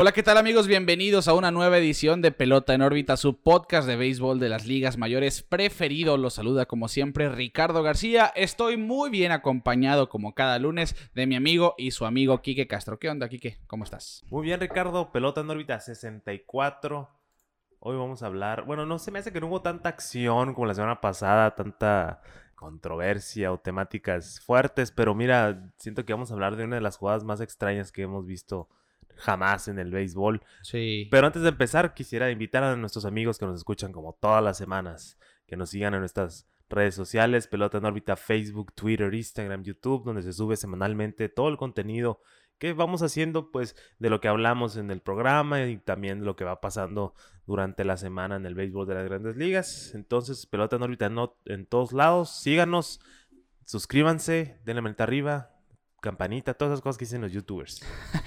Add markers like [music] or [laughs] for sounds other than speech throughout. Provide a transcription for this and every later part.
Hola, ¿qué tal amigos? Bienvenidos a una nueva edición de Pelota en órbita, su podcast de béisbol de las ligas mayores preferido. Los saluda como siempre Ricardo García. Estoy muy bien acompañado como cada lunes de mi amigo y su amigo Quique Castro. ¿Qué onda, Quique? ¿Cómo estás? Muy bien, Ricardo. Pelota en órbita 64. Hoy vamos a hablar, bueno, no se me hace que no hubo tanta acción como la semana pasada, tanta controversia o temáticas fuertes, pero mira, siento que vamos a hablar de una de las jugadas más extrañas que hemos visto jamás en el béisbol. Sí. Pero antes de empezar, quisiera invitar a nuestros amigos que nos escuchan como todas las semanas, que nos sigan en nuestras redes sociales, Pelota en órbita, Facebook, Twitter, Instagram, YouTube, donde se sube semanalmente todo el contenido que vamos haciendo, pues, de lo que hablamos en el programa y también lo que va pasando durante la semana en el béisbol de las grandes ligas. Entonces, Pelota en órbita en todos lados, síganos, suscríbanse, denle manita arriba, campanita, todas esas cosas que dicen los youtubers.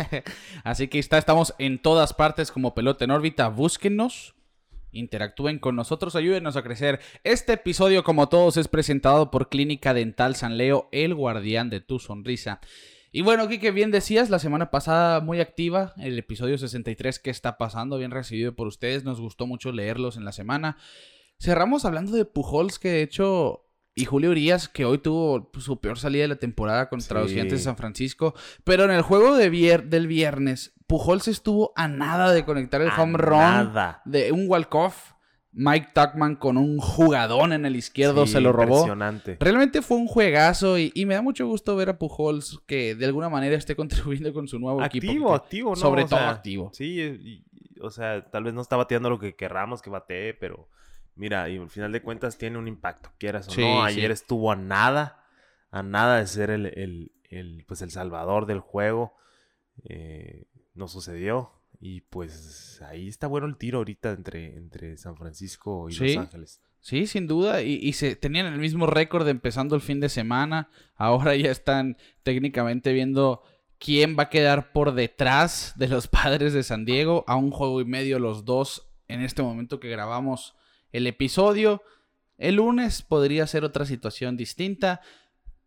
[laughs] Así que está, estamos en todas partes como pelota en órbita. Búsquennos, interactúen con nosotros, ayúdenos a crecer. Este episodio, como todos, es presentado por Clínica Dental San Leo, el guardián de tu sonrisa. Y bueno, que bien decías, la semana pasada muy activa, el episodio 63, ¿qué está pasando? Bien recibido por ustedes, nos gustó mucho leerlos en la semana. Cerramos hablando de Pujols, que de hecho y Julio Urias, que hoy tuvo pues, su peor salida de la temporada contra los Gigantes de San Francisco. Pero en el juego de del viernes, Pujols estuvo a nada de conectar el home run de un walk-off. Mike Tuckman con un jugadón en el izquierdo se lo robó. Impresionante. Realmente fue un juegazo y, me da mucho gusto ver a Pujols que de alguna manera esté [laughs] contribuyendo con su nuevo equipo. Activo, activo, ¿no? Sobre todo activo. Sí, o sea, tal vez no está bateando lo que querramos que batee, pero mira, y al final de cuentas tiene un impacto, quieras o no. Ayer estuvo a nada, a nada de ser el, pues el salvador del juego. Eh, no sucedió. Y pues ahí está bueno el tiro ahorita entre, entre San Francisco y Los Ángeles. Sí, sin duda. Y, y, se tenían el mismo récord empezando el fin de semana. Ahora ya están técnicamente viendo quién va a quedar por detrás de los [laughs] padres de San Diego. A un juego y medio los dos en este momento que grabamos el episodio. El lunes podría ser otra situación distinta.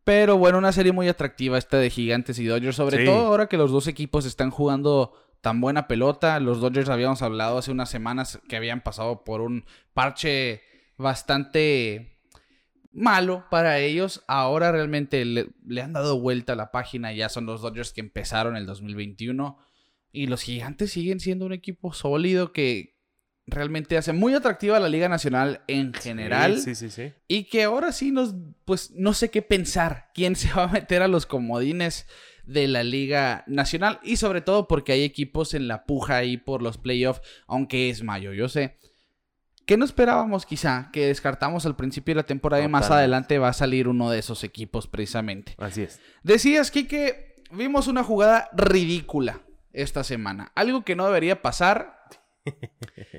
Pero bueno, una serie muy atractiva esta de Gigantes y Dodgers. Sobre todo ahora que los dos equipos están jugando tan buena pelota. Los Dodgers habíamos hablado hace unas semanas que habían pasado por un parche bastante malo para ellos. Ahora realmente le, le han dado vuelta a la página. Ya son los Dodgers que empezaron el 2021. Y los Gigantes siguen siendo un equipo sólido que, realmente hace muy atractiva la Liga Nacional en general. Sí, sí, sí, Y que ahora sí nos, pues no sé qué pensar, quién [laughs] se va a meter a los comodines de la Liga Nacional y sobre todo porque hay equipos en la puja ahí por los playoffs, aunque es mayo, yo sé. ¿Qué no esperábamos quizá? Que descartamos al principio de la temporada y más adelante va a salir uno de esos equipos precisamente. Así es. Decías, que vimos una jugada ridícula esta semana. Algo que no debería pasar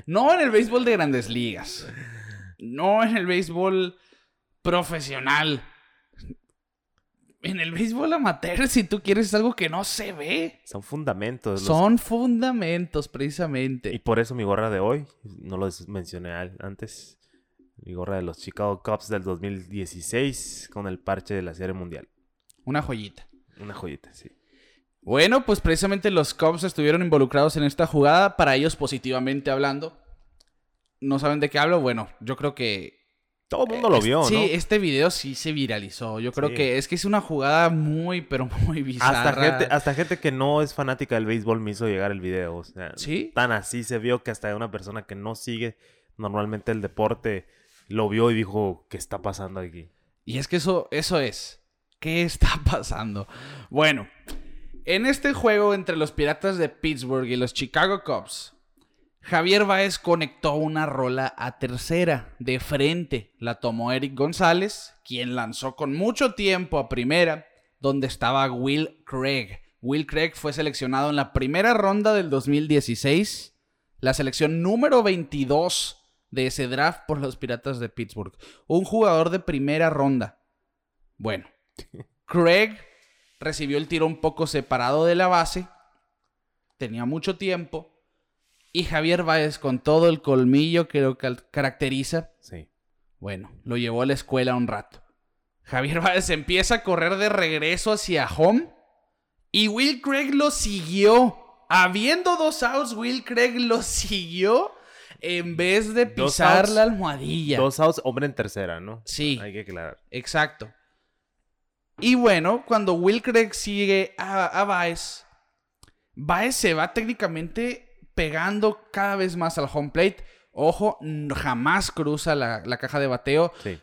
no en el béisbol de grandes ligas. No en el béisbol profesional. En el béisbol amateur, si tú quieres algo que no se ve. Son fundamentos. Son fundamentos, precisamente. Y por eso mi gorra de hoy, no lo mencioné antes, mi gorra de los Chicago Cubs del 2016 con el parche de la Serie Mundial. Una joyita. Una joyita, sí. Bueno, pues precisamente los Cubs estuvieron involucrados en esta jugada, para ellos positivamente hablando. ¿No saben de qué hablo? Bueno, yo creo que... Todo el mundo lo vio, ¿no? Sí, este video sí se viralizó. Yo creo que es que es una jugada muy, pero muy bizarra. Hasta gente, hasta gente que no es fanática del béisbol me hizo llegar el video. O sea, ¿Sí? tan así se vio que hasta una persona que no sigue normalmente el deporte lo vio y dijo, ¿qué está pasando aquí? Y es que eso, eso es. ¿Qué está [laughs] pasando? Bueno, en este juego entre los Piratas de Pittsburgh y los Chicago Cubs, Javier Baez conectó una rola a tercera, de frente. La tomó Eric González, quien lanzó con mucho tiempo a primera, donde estaba Will Craig. Will Craig fue seleccionado en la primera ronda del 2016, la selección número 22 de ese draft por los Piratas de Pittsburgh. Un jugador de primera ronda. Bueno, [laughs] Craig recibió el tiro un poco separado de la base, tenía mucho tiempo Y Javier Báez, con todo el colmillo que lo caracteriza, Sí. bueno, lo llevó a la escuela un rato. Javier Báez empieza a correr de regreso hacia home y Will Craig lo siguió. Habiendo dos outs, Will Craig lo siguió en vez de pisar outs, la almohadilla. Dos outs, hombre en tercera, ¿no? Sí. Hay que aclarar. Exacto. Y bueno, cuando Will Craig sigue a, a Baez, Baez se va técnicamente pegando cada vez más al home plate. Ojo, jamás cruza la, la caja de bateo Sí.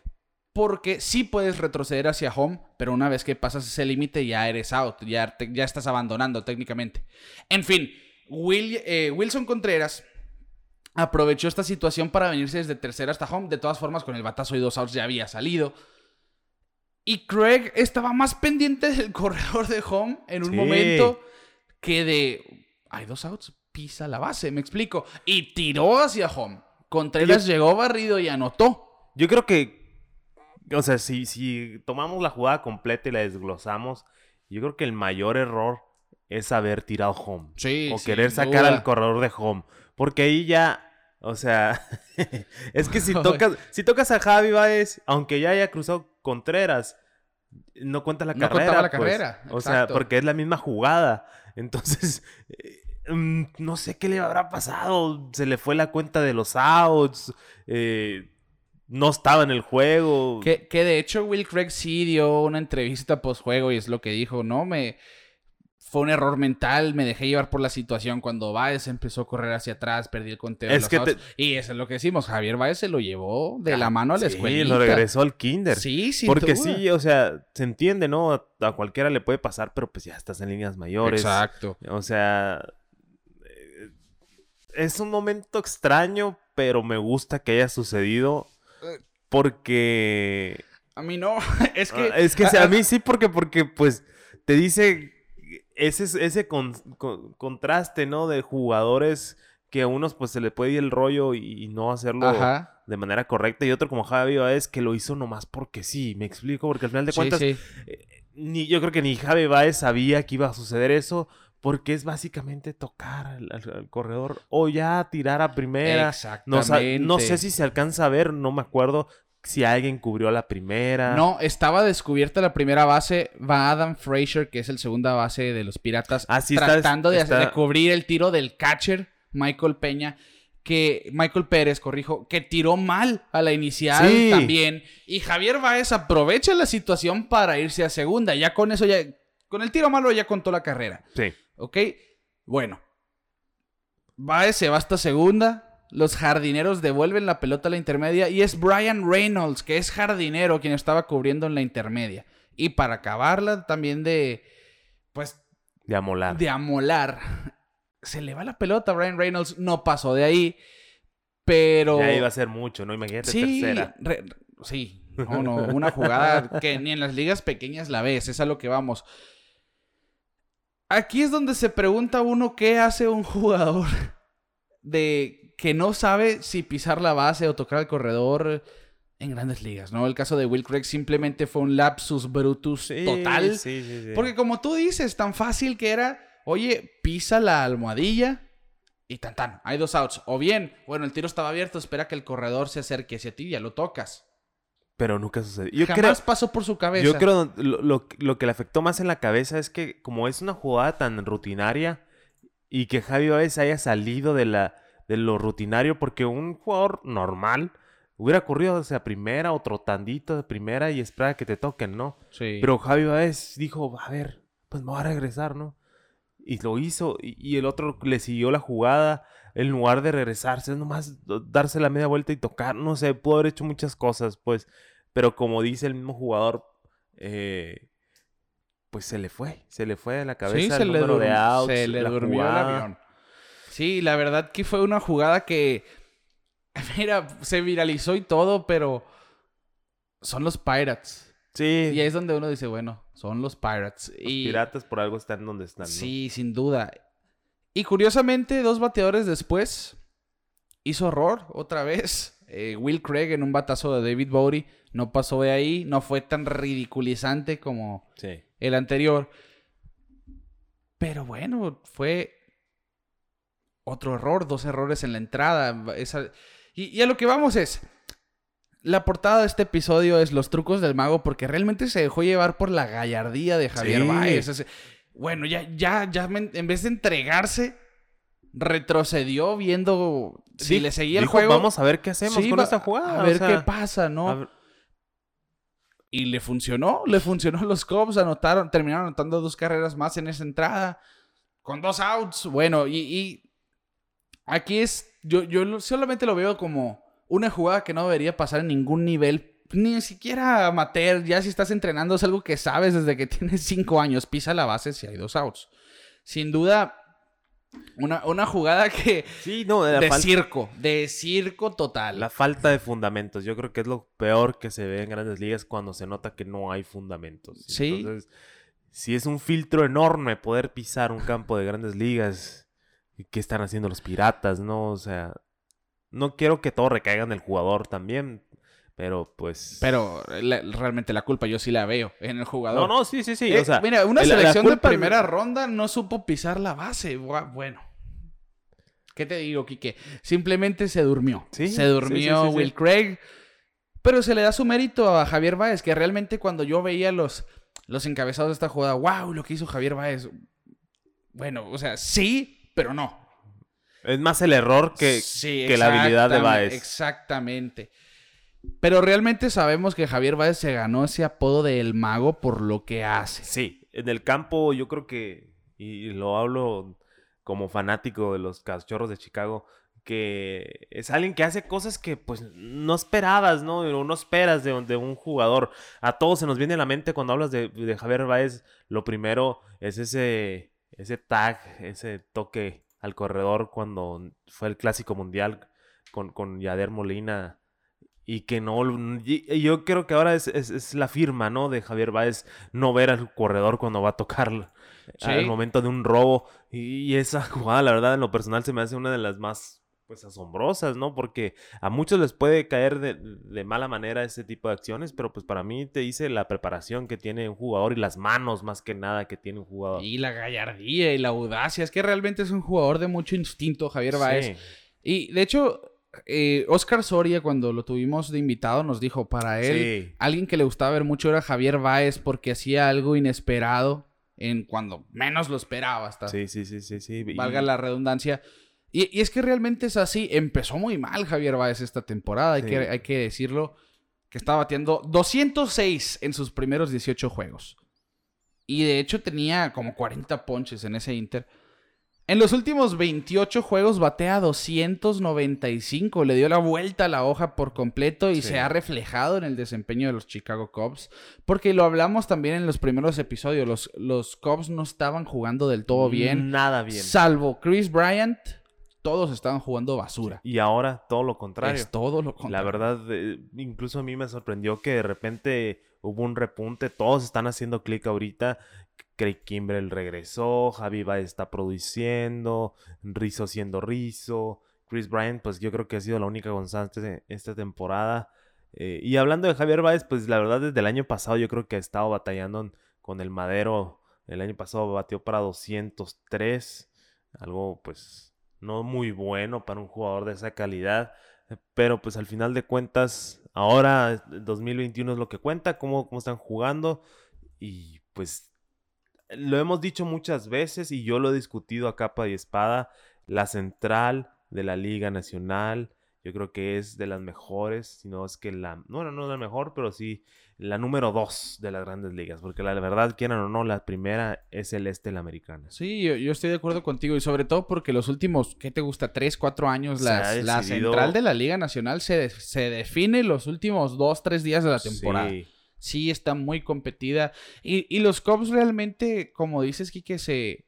porque sí puedes retroceder hacia home, pero una vez que pasas ese límite ya eres out, ya, te- ya estás abandonando técnicamente. En fin, Will- eh, Wilson Contreras aprovechó esta situación para venirse desde tercera hasta home. De todas formas, con el batazo y dos outs ya había salido. Y Craig estaba más pendiente del corredor de home en un Sí. momento que de. Hay dos outs, pisa la base, me explico. Y tiró hacia home. Contreras llegó barrido y anotó. Yo creo que, o sea, si, si tomamos la jugada completa y la desglosamos, yo creo que el mayor error es haber tirado home. Sí, o querer sacar duda. al corredor de home. Porque ahí ya, o sea, [laughs] es que si [laughs] tocas, si tocas a Javi Baez, aunque ya haya cruzado Contreras, no cuenta la No carrera. contaba la pues. carrera, O sea, porque es la misma jugada. [laughs] Entonces, eh, mm, no sé qué le habrá pasado. Se le fue la cuenta de los outs. eh, no estaba en el juego. Que, que de hecho Will Craig sí dio una entrevista post juego y es lo que dijo, ¿no? Me fue un error mental, me dejé llevar por la situación cuando Baez empezó a correr hacia atrás, perdí el conteo de Es los que te- y eso es lo que decimos, Javier Baez se lo llevó de la mano a la Sí, escuela. lo regresó al kinder. Sí, sin Porque duda. sí, o sea, se entiende, ¿no? A, a cualquiera le puede pasar, pero pues ya estás en líneas mayores. Exacto. O sea, eh, es un momento extraño, pero me gusta que haya sucedido porque A mí no, [laughs] es que Ah, es que sí, a- a mí sí porque porque pues te dice ese ese con- con- contraste, ¿no? De jugadores que a unos pues se le puede ir el rollo y, y no hacerlo Ajá. de manera correcta y otro como Javi Baez que lo hizo nomás porque sí, me explico, porque al final de Sí, cuentas sí. eh, ni, yo creo que ni Javi Baez sabía que iba a suceder eso, porque es básicamente tocar al, al- al corredor o ya tirar a primera. No, sa- no sé Exactamente. si se alcanza a ver, no me acuerdo si alguien cubrió la primera. No, estaba descubierta la primera base. Va Adam Frazier, que es el segunda base de los Piratas, Ah, sí, está- tratando de, hacer- está- de cubrir el tiro del catcher, Michael Peña, que Michael Pérez, corrijo, que tiró mal a la inicial Sí. también. Y Javier Baez aprovecha la situación para irse a segunda. Ya con eso, ya con el tiro malo ya contó la carrera. Sí. ¿Ok? Bueno. Baez se va hasta segunda. Los jardineros devuelven la pelota a la intermedia. Y es Brian Reynolds, que es jardinero, quien estaba cubriendo en la intermedia. Y para acabarla también de. Pues. De amolar. De amolar. Se le va la pelota a Brian Reynolds. No pasó de ahí. Pero. Ya iba a ser mucho, ¿no? Imagínate Sí, tercera. re- sí. No, no, una jugada que ni en las ligas pequeñas la ves, es a lo que vamos. Aquí es donde se pregunta uno qué hace un jugador de que no sabe si pisar la base o tocar el corredor en grandes ligas, ¿no? El caso de Will Craig simplemente fue un lapsus brutus Sí, total. Sí, sí, sí. Porque como tú dices, tan fácil que era, oye, pisa la almohadilla y tan tan, hay dos outs. O bien, bueno, el tiro estaba abierto, espera que el corredor se acerque hacia ti y ya lo tocas. Pero nunca sucedió. Yo creo, Jamás pasó por su cabeza. Yo creo lo, lo, lo que le afectó más en la cabeza es que como es una jugada tan rutinaria y que Javi Baez haya salido de, la, de lo rutinario porque un jugador normal hubiera corrido hacia primera o trotandito de primera y esperar que te toquen, ¿no? Sí. Pero Javi Baez dijo, a ver, pues me voy a regresar, ¿no? Y lo hizo y, y el otro le siguió la jugada en lugar de regresarse, nomás darse la media vuelta y tocar, no sé, pudo haber hecho muchas cosas, pues, pero como dice el mismo jugador, eh, pues se le fue, se le fue de la cabeza sí, el se le, de outs, se le la durmió el avión. Sí, la verdad que fue una jugada que, [laughs] mira, se viralizó y todo, pero son los Pirates. Sí, Y ahí es donde uno dice, bueno, son los Pirates. los y piratas por algo están donde están, ¿no? Sí, sin duda. Y curiosamente, dos bateadores después, hizo horror otra vez. Eh, Will Craig en un batazo de David Bowie no pasó de ahí, no fue tan ridiculizante como Sí. el anterior. Pero bueno, fue otro error, dos errores en la entrada. Esa... Y, y a lo que vamos es, la portada de este episodio es los trucos del mago porque realmente se dejó llevar por la gallardía de Javier Sí. Ese- bueno, ya, ya, ya, me- en vez de entregarse, retrocedió viendo si Sí, le seguía el dijo, juego. Vamos a ver qué hacemos Sí, con va- esta jugada. A o ver sea, qué pasa, ¿no? Y le funcionó, le funcionó a los Cubs, anotaron, terminaron anotando dos carreras más en esa entrada, con dos outs. Bueno, y, y aquí es, yo, yo solamente lo veo como una jugada que no debería pasar en ningún nivel, ni siquiera amateur, ya si estás entrenando es algo que sabes desde que [laughs] tienes cinco años, pisa la base si hay dos outs. Sin duda, una, una jugada que... Sí, no, la, de fal- circo, de circo total. la falta de fundamentos. Yo creo que es lo peor que se ve en grandes ligas cuando se nota que no hay fundamentos. Sí. Entonces, si es un filtro enorme poder pisar un campo de grandes ligas, ¿y ¿qué están haciendo los piratas? No, o sea, no quiero que todo recaiga en el jugador también, pero pues... Pero la- realmente la culpa yo sí la veo en el jugador. No, no, sí, sí, sí. Eh, o sea, mira, una el- selección de primera ronda no supo pisar la base. Bueno. ¿Qué te digo, Quique? Simplemente se durmió. Sí, se durmió sí, sí, sí. Will Craig. Pero se le da su mérito a Javier Báez, que realmente cuando yo veía los, los encabezados de esta jugada, wow, lo que hizo Javier Báez. Bueno, o sea, sí, pero no. Es más el error que, Sí, que la habilidad de Baez. Exactamente. Pero realmente sabemos que Javier Báez se ganó ese apodo de El Mago por lo que hace. Sí, en el campo yo creo que, y lo hablo como fanático de los cachorros de Chicago, que es alguien que hace cosas que pues no esperabas, ¿no? O no esperas de, de un jugador. A todos se nos viene a la mente cuando hablas de, de Javier Báez, lo primero es ese, ese tag, ese toque al corredor cuando fue el Clásico Mundial con, con Yader Molina. Y que no, y- yo creo que ahora es, es- es la firma, ¿no? De Javier Báez no ver al corredor cuando va a tocar Sí. al momento de un robo. Y esa [laughs] jugada, la verdad, en lo personal se me hace una de las más pues asombrosas, ¿no? Porque a muchos les puede caer de, de mala manera ese tipo de acciones, pero pues para mí te dice la preparación que tiene un jugador y las manos más que nada que tiene un jugador. Y la gallardía y la audacia. Es que realmente es un jugador de mucho instinto, Javier Báez. Sí. Y de hecho, eh, Oscar Soria, cuando lo tuvimos de invitado, nos dijo: para él, Sí. alguien que le gustaba ver mucho era Javier Báez porque hacía algo inesperado en cuando menos lo esperaba. Hasta Sí, sí, sí, sí, sí. Y- valga la redundancia. Y, y es que realmente es así. Empezó muy mal Javier Báez esta temporada, hay, que, hay que decirlo. Que estaba batiendo 206 en sus primeros 18 juegos. Y de hecho tenía como 40 ponches en ese Inter. En los últimos 28 juegos batea 295. Le dio la vuelta a la hoja por completo y Sí. se ha reflejado en el desempeño de los Chicago Cubs. Porque lo hablamos también en los primeros episodios. Los, los Cubs no estaban jugando del todo bien. Nada bien. Salvo Chris Bryant, todos estaban jugando basura. Y ahora todo lo contrario. Es todo lo La contrario. verdad, eh, incluso a mí me sorprendió que de repente hubo un repunte. Todos están haciendo clic ahorita. Craig Kimbrell regresó. Javi Baez está produciendo. Rizzo siendo Rizzo. Chris Bryant, pues yo creo que ha sido la única constante esta temporada. Eh, y hablando de Javier Baez, pues la verdad desde el año pasado yo creo que ha estado batallando con el madero. El año pasado batió para 203. Algo pues no muy bueno para un jugador de esa calidad. Pero pues al final de cuentas, ahora el 2021 es lo que cuenta, cómo, cómo están jugando. Y pues lo hemos dicho muchas veces y yo lo he discutido a capa y espada. La central de la Liga Nacional, yo creo que es de las mejores, si no es que la, no, no, no la mejor, pero sí la número dos de las grandes ligas. Porque la verdad, quieran o no, la primera es el este, la americana. Sí, yo, yo estoy de acuerdo contigo y sobre todo porque los últimos, ¿qué te gusta? Tres, cuatro años, la central de la Liga Nacional se, de- se define los últimos dos, tres días de la temporada. Sí. Sí, está muy competida. Y, y los Cubs realmente, como dices, Kike, se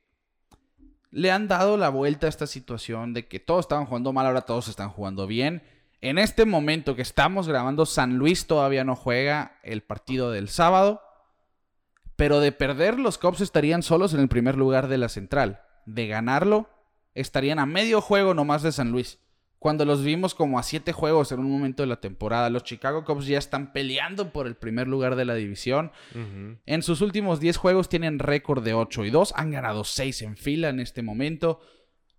le han dado la vuelta a esta situación de que todos estaban jugando mal, ahora todos están jugando bien. En este momento que estamos grabando, San Luis todavía no juega el partido del sábado. Pero de perder, los Cubs estarían solos en el primer lugar de la central. De ganarlo, estarían a medio juego nomás de San Luis. Cuando los vimos como a siete juegos en un momento de la temporada, los Chicago Cubs ya están peleando por el primer lugar de la división. En sus últimos 10 juegos tienen récord de 8 y 2. Han ganado 6 en fila en este momento.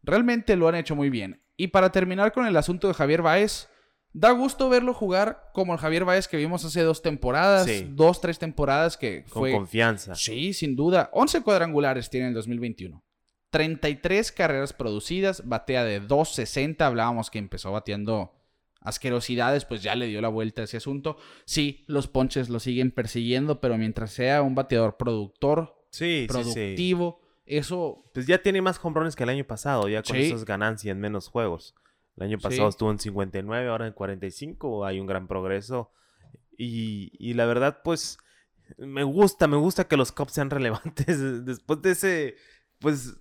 Realmente lo han hecho muy bien. Y para terminar con el asunto de Javier Baez, da gusto verlo jugar como el Javier Baez que vimos hace dos temporadas, Sí. dos, tres temporadas que Con fue... confianza. Sí, sin duda. 11 cuadrangulares tiene en el 2021. 33 carreras producidas, batea de 2.60. Hablábamos que empezó bateando asquerosidades, pues ya le dio la vuelta a ese asunto. Sí, los ponches lo siguen persiguiendo, pero mientras sea un bateador productor, Sí, sí, sí. Eso Pues ya tiene más hombrones que el año pasado, ya con Sí. esas ganancias en menos juegos. El año pasado Sí. estuvo en 59, ahora en 45, hay un gran progreso. Y, y la verdad, pues, me gusta, me gusta que los Cubs sean [laughs] relevantes. Después de ese, pues,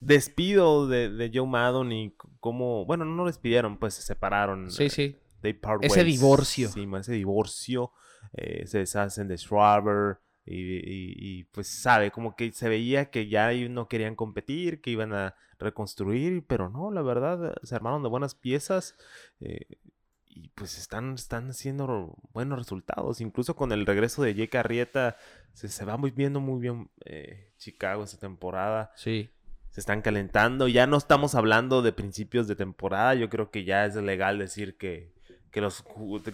despido de, de Joe Maddon y cómo, bueno, no lo despidieron, pues se separaron. Sí, eh, sí. they part Ese ways. divorcio. Sí, ese divorcio. eh, se deshacen de Schwarber. Y, y- y, pues sabe, como que se veía que ya no querían competir, que iban a reconstruir, pero no, la verdad, se armaron de buenas piezas. eh, y pues están, están haciendo buenos resultados. Incluso con el regreso de Jake Arrieta, se, se va muy viendo muy bien eh, Chicago esta temporada Sí. se están calentando. Ya no estamos hablando de principios de temporada. Yo creo que ya es legal decir que, que, los,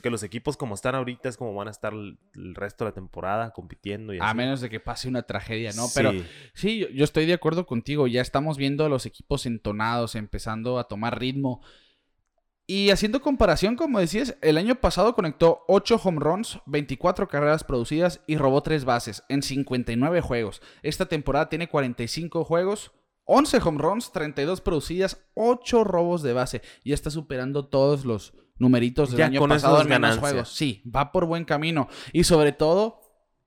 que los equipos como están ahorita es como van a estar el, el resto de la temporada compitiendo. Y A así. menos de que pase una tragedia, ¿no? Pero Sí. Yo, yo estoy de acuerdo contigo. Ya estamos viendo a los equipos entonados, empezando a tomar ritmo. Y haciendo comparación, como decías, el año pasado conectó 8 home runs, 24 carreras producidas y robó 3 bases en 59 juegos. Esta temporada tiene 45 juegos, 11 home runs, 32 producidas, 8 robos de base. Y está superando todos los numeritos del Ya año con pasado en menos juegos. Sí, va por buen camino. Y sobre todo,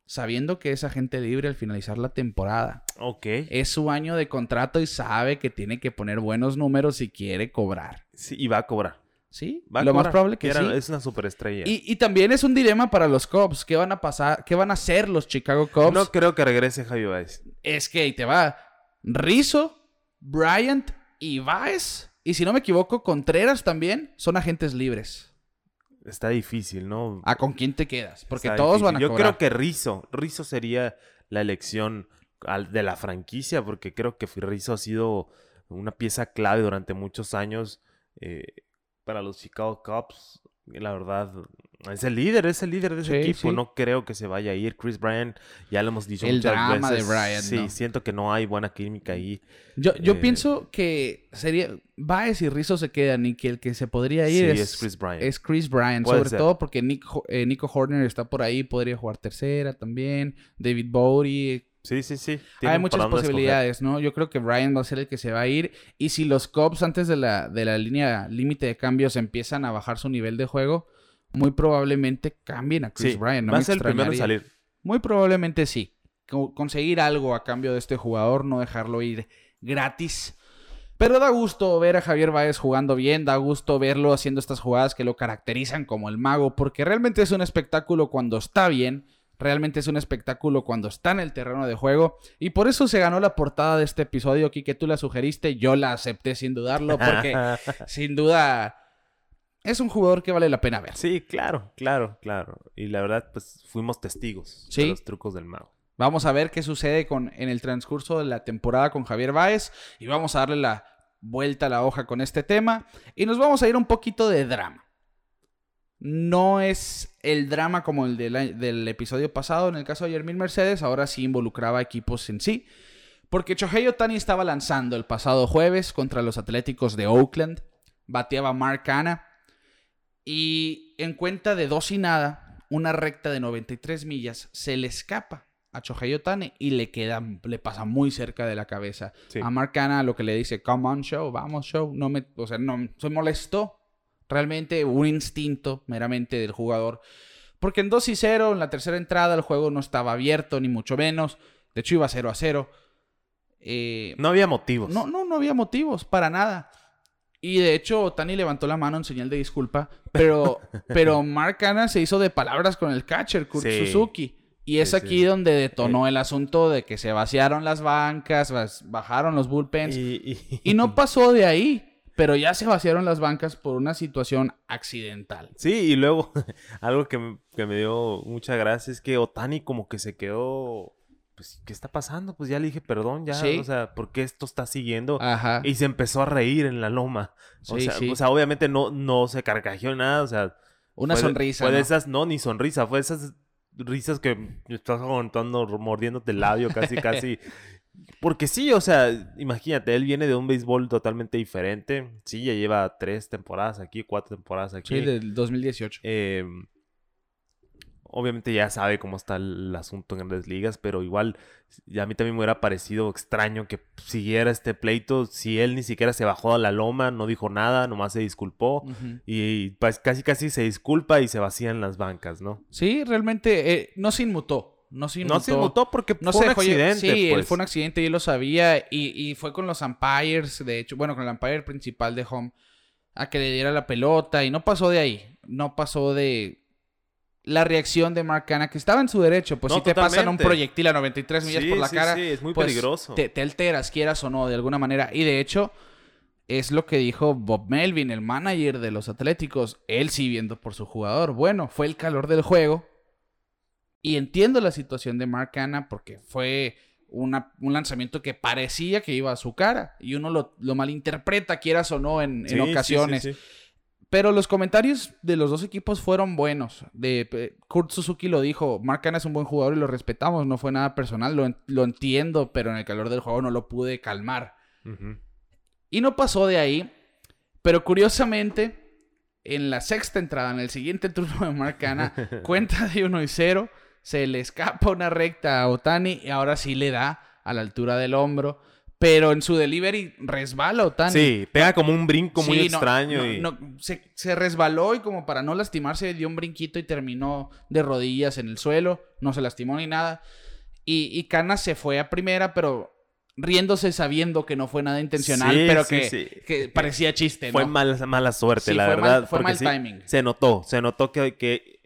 sabiendo que es agente libre al finalizar la temporada. Ok. Es su año de contrato y sabe que tiene que poner buenos números si quiere cobrar. Sí, y va a cobrar. ¿Sí? Va a Lo más probable que Era- sí. Es una superestrella. Y, y también es un dilema para los Cubs. ¿Qué van a pasar? ¿Qué van a hacer los Chicago Cubs? No creo que regrese Javi Baez. Es que ahí te va Rizzo, Bryant y Baez. Y si no me equivoco, Contreras también son agentes libres. Está difícil, ¿no? ¿A con quién te quedas? Porque Está todos difícil. van a Yo cobrar. creo que Rizzo. Rizzo sería la elección de la franquicia, porque creo que Rizzo ha sido una pieza clave durante muchos años eh, para los Chicago Cubs. La verdad, es el líder, es el líder de ese Sí, equipo. sí. No creo que se vaya a ir. Chris Bryant, ya lo hemos dicho El muchas drama de veces. Bryant, Sí, ¿no? siento que no hay buena química ahí. Yo, yo Eh, pienso que sería. Baez y Rizzo se quedan y que el que se podría ir Sí, es, es Chris Bryant. es Chris Bryant. Puede sobre ser. todo porque Nick eh, Nico Horner está por ahí, podría jugar tercera también. David Bowie. Sí, sí, sí. Hay muchas posibilidades, ¿no? Yo creo que Bryant va a ser el que se va a ir. Y si los Cubs antes de la, de la línea límite de cambios empiezan a bajar su nivel de juego, muy probablemente cambien a Chris Sí, Bryant. No va a ser el primero en salir. Muy probablemente sí. Co- Conseguir algo a cambio de este jugador, no dejarlo ir gratis. Pero da gusto ver a Javier Báez jugando bien, da gusto verlo haciendo estas jugadas que lo caracterizan como el mago, porque realmente es un espectáculo cuando está bien, realmente es un espectáculo cuando está en el terreno de juego, y por eso se ganó la portada de este episodio, que tú la sugeriste, yo la acepté sin dudarlo, porque [laughs] sin duda es un jugador que vale la pena ver. Sí, claro, claro, claro. Y la verdad, pues fuimos testigos Sí. de los trucos del mago. Vamos a ver qué sucede con, en el transcurso de la temporada con Javier Báez y vamos a darle la vuelta a la hoja con este tema y nos vamos a ir un poquito de drama. No es el drama como el del, episodio pasado en el caso de Yermín Mercedes, ahora sí involucraba equipos en sí, porque Shohei Otani estaba lanzando el pasado jueves contra los Atléticos de Oakland, bateaba Mark Hanna y en cuenta de dos y nada, una recta de 93 millas se le escapa a Shohei Otani y le queda, le pasa muy cerca de la cabeza. Sí. A Mark Hanna lo que le dice, come on show, vamos show, no me, o sea, no, se molestó. Realmente un instinto meramente del jugador. Porque en 2 y 0, en la tercera entrada, el juego no estaba abierto, ni mucho menos. De hecho, iba 0 a 0. Eh, No había motivos. no, no, no había motivos para nada. Y de hecho, Tani levantó la mano en señal de disculpa, pero, [laughs] pero Mark Hanna se hizo de palabras con el catcher, Kurt Sí. Suzuki. Y es Sí, aquí sí. donde detonó el asunto de que se vaciaron las bancas, bajaron los bullpens. Y, Y, no [laughs] pasó de ahí, pero ya se vaciaron las bancas por una situación accidental. Sí, y luego [laughs] algo que me, que me dio mucha gracia es que Otani como que se quedó pues, ¿qué está pasando? Pues ya le dije, perdón, ya, Sí. o sea, ¿por qué esto está siguiendo? Ajá. Y se empezó a reír en la loma. O, Sí, sea, sí. o sea, obviamente no, no se carcajeó nada, o sea... Una fue sonrisa. Fue de esas, no, ni sonrisa, fue de esas risas que estás aguantando, mordiéndote el labio casi, [laughs] casi. Porque sí, o sea, imagínate, él viene de un béisbol totalmente diferente. Sí, ya lleva tres temporadas aquí, cuatro temporadas aquí. Sí, del 2018. Eh, obviamente ya sabe cómo está el asunto en grandes ligas, pero igual ya a mí también me hubiera parecido extraño que siguiera este pleito si él ni siquiera se bajó a la loma, no dijo nada, nomás se disculpó y pues casi casi se disculpa y se vacían las bancas, ¿no? Sí, realmente eh, no se inmutó. No se inmutó. No se inmutó porque No fue un accidente. Sí, él pues. fue un accidente y él lo sabía. Y, y fue con los umpires, de hecho, bueno, con el umpire principal de home, a que le diera la pelota. Y no pasó de ahí. No pasó de la reacción de Mark Canna, que estaba en su derecho. Pues No, si te pasan un proyectil a 93 millas Sí, por la sí, cara, sí, es muy pues, peligroso. te, te alteras, quieras o no, de alguna manera. Y de hecho, es lo que dijo Bob Melvin, el manager de los Atléticos. Él sí viendo por su jugador. Bueno, fue el calor del juego. Y entiendo la situación de Mark Hanna porque fue una- un lanzamiento que parecía que iba a su cara. Y uno lo, lo malinterpreta, quieras o no, en, en Sí, sí, sí, ocasiones. Pero los comentarios de los dos equipos fueron buenos. De, eh, Kurt Suzuki lo dijo, Mark Hanna es un buen jugador y lo respetamos, no fue nada personal, lo, lo entiendo, pero en el calor del juego no lo pude calmar. Y no pasó de ahí, pero curiosamente, en la sexta entrada, en el siguiente turno de Mark Hanna, [laughs] cuenta de 1 y 0, se le escapa una recta a Otani y ahora sí le da a la altura del hombro. Pero en su delivery resbala Otani. Sí, pega como un brinco muy no, extraño. no, y... no, se, se resbaló y como para no lastimarse dio un brinquito y terminó de rodillas en el suelo. No se lastimó ni nada. Y, y Cana se fue a primera, pero riéndose sabiendo que no fue nada intencional, Sí, pero sí, que, sí. que parecía chiste, Fue ¿no? mala, mala suerte, la fue verdad. mal- fue mal timing. Se notó, se notó que, que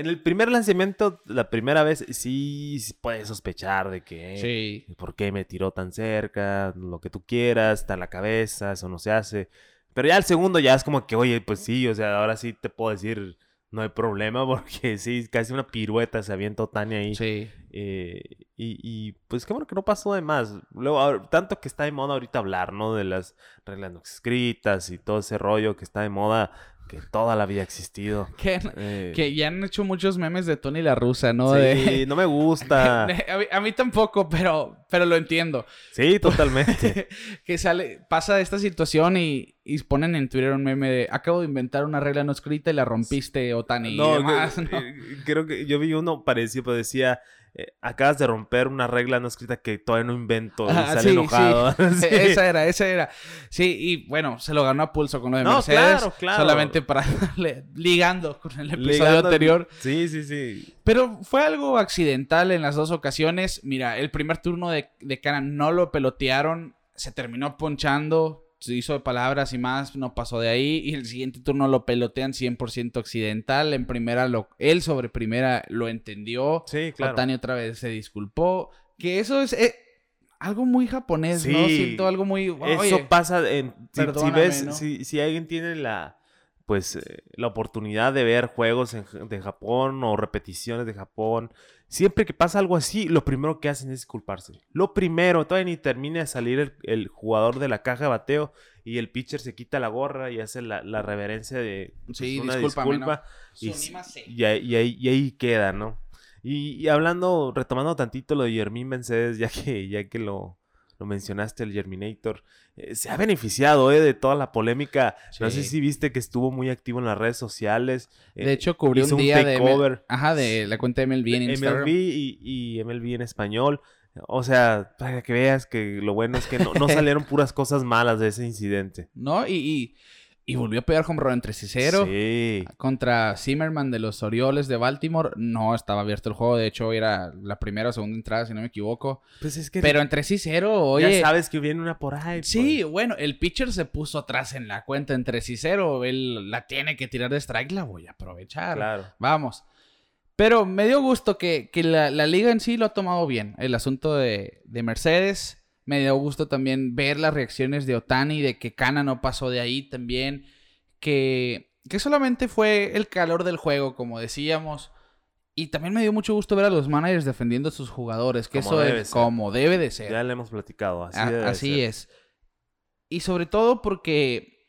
en el primer lanzamiento, la primera vez, sí, puedes sospechar de que... Sí. ¿Por qué me tiró tan cerca? Lo que tú quieras, está en la cabeza, eso no se hace. Pero ya el segundo ya es como que, oye, pues sí, o sea, ahora sí te puedo decir, no hay problema, [laughs] porque sí, casi una pirueta se avienta Tania ahí. Sí. Eh, y, y, pues qué bueno que no pasó de más. Luego, ahora- tanto que está de moda ahorita hablar, ¿no? De las reglas no escritas y todo ese rollo que está de moda, que toda la vida ha existido. [laughs] Que, Eh, que ya han hecho muchos memes de Tony la rusa, ¿no? sí, De- no me gusta. [laughs] a, mí, a mí tampoco, pero, pero lo entiendo. Sí, totalmente. [laughs] que sale, pasa esta situación y, y ponen en Twitter un meme de acabo de inventar una regla no escrita y la rompiste, Otani. y No, demás, que- ¿no? creo que yo vi uno parecido, pero decía, eh, acabas de romper una regla no escrita que todavía no invento. y Ah, sale sí, enojado. [laughs] Sí. Esa era, esa era. Sí, y bueno, se lo ganó a pulso con lo de No, Mercedes. claro, claro. Solamente para [laughs] darle- ligando con el episodio Ligando- anterior. Sí, sí, sí. Pero fue algo accidental en las dos ocasiones. Mira, el primer turno de, de Cana no lo pelotearon, se terminó ponchando, hizo de palabras y más, no pasó de ahí. Y el siguiente turno lo pelotean 100% accidental. En primera, lo, él sobre primera lo entendió. Sí, claro. Otani otra vez se disculpó. Que eso es eh, algo muy japonés, ¿no? Siento algo muy... Eso pasa en... Si, si perdóname, ves, ¿no? si, si alguien tiene la... Pues eh, la oportunidad de ver juegos en de Japón o repeticiones de Japón, siempre que pasa algo así, lo primero que hacen es disculparse. Lo primero, todavía ni termina de salir el, el jugador de la caja de bateo y el pitcher se quita la gorra y hace la, la reverencia de pues, Sí, una disculpa. Y, y ahí, y ahí- y ahí queda, ¿no? Y, y hablando, retomando tantito lo de Jermín Mercedes, ya que, ya que lo, lo mencionaste, el Germinator, eh, se ha beneficiado eh, de toda la polémica. No sé si viste que estuvo muy activo en las redes sociales. eh, De hecho, cubrió un un día de... takeover. Ajá, de la cuenta de MLB en Instagram. MLB y, y MLB en español. O sea, para que veas que lo bueno es que no, no [laughs] salieron puras cosas malas de ese incidente. ¿No? Y, y, y volvió a pegar home run en 3 y 0. Sí. Contra Zimmerman de los Orioles de Baltimore. No estaba abierto el juego. De hecho, era la primera o segunda entrada, si no me equivoco. Pues es que Pero en 3 y 0, oye. ya sabes que viene una por ahí. Sí, pues. bueno, el pitcher se puso atrás en la cuenta en 3 y 0. Él la tiene que tirar de strike, la voy a aprovechar. Claro. Vamos. Pero me dio gusto que, que la, la liga en sí lo ha tomado bien. El asunto de, de Mercedes. Me dio gusto también ver las reacciones de Otani, de que Cana no pasó de ahí también. Que, que solamente fue el calor del juego, como decíamos. Y también me dio mucho gusto ver a los managers defendiendo a sus jugadores, que Como eso es ser. como debe de ser. Ya le hemos platicado. Así, A- debe así ser. es. Y sobre todo porque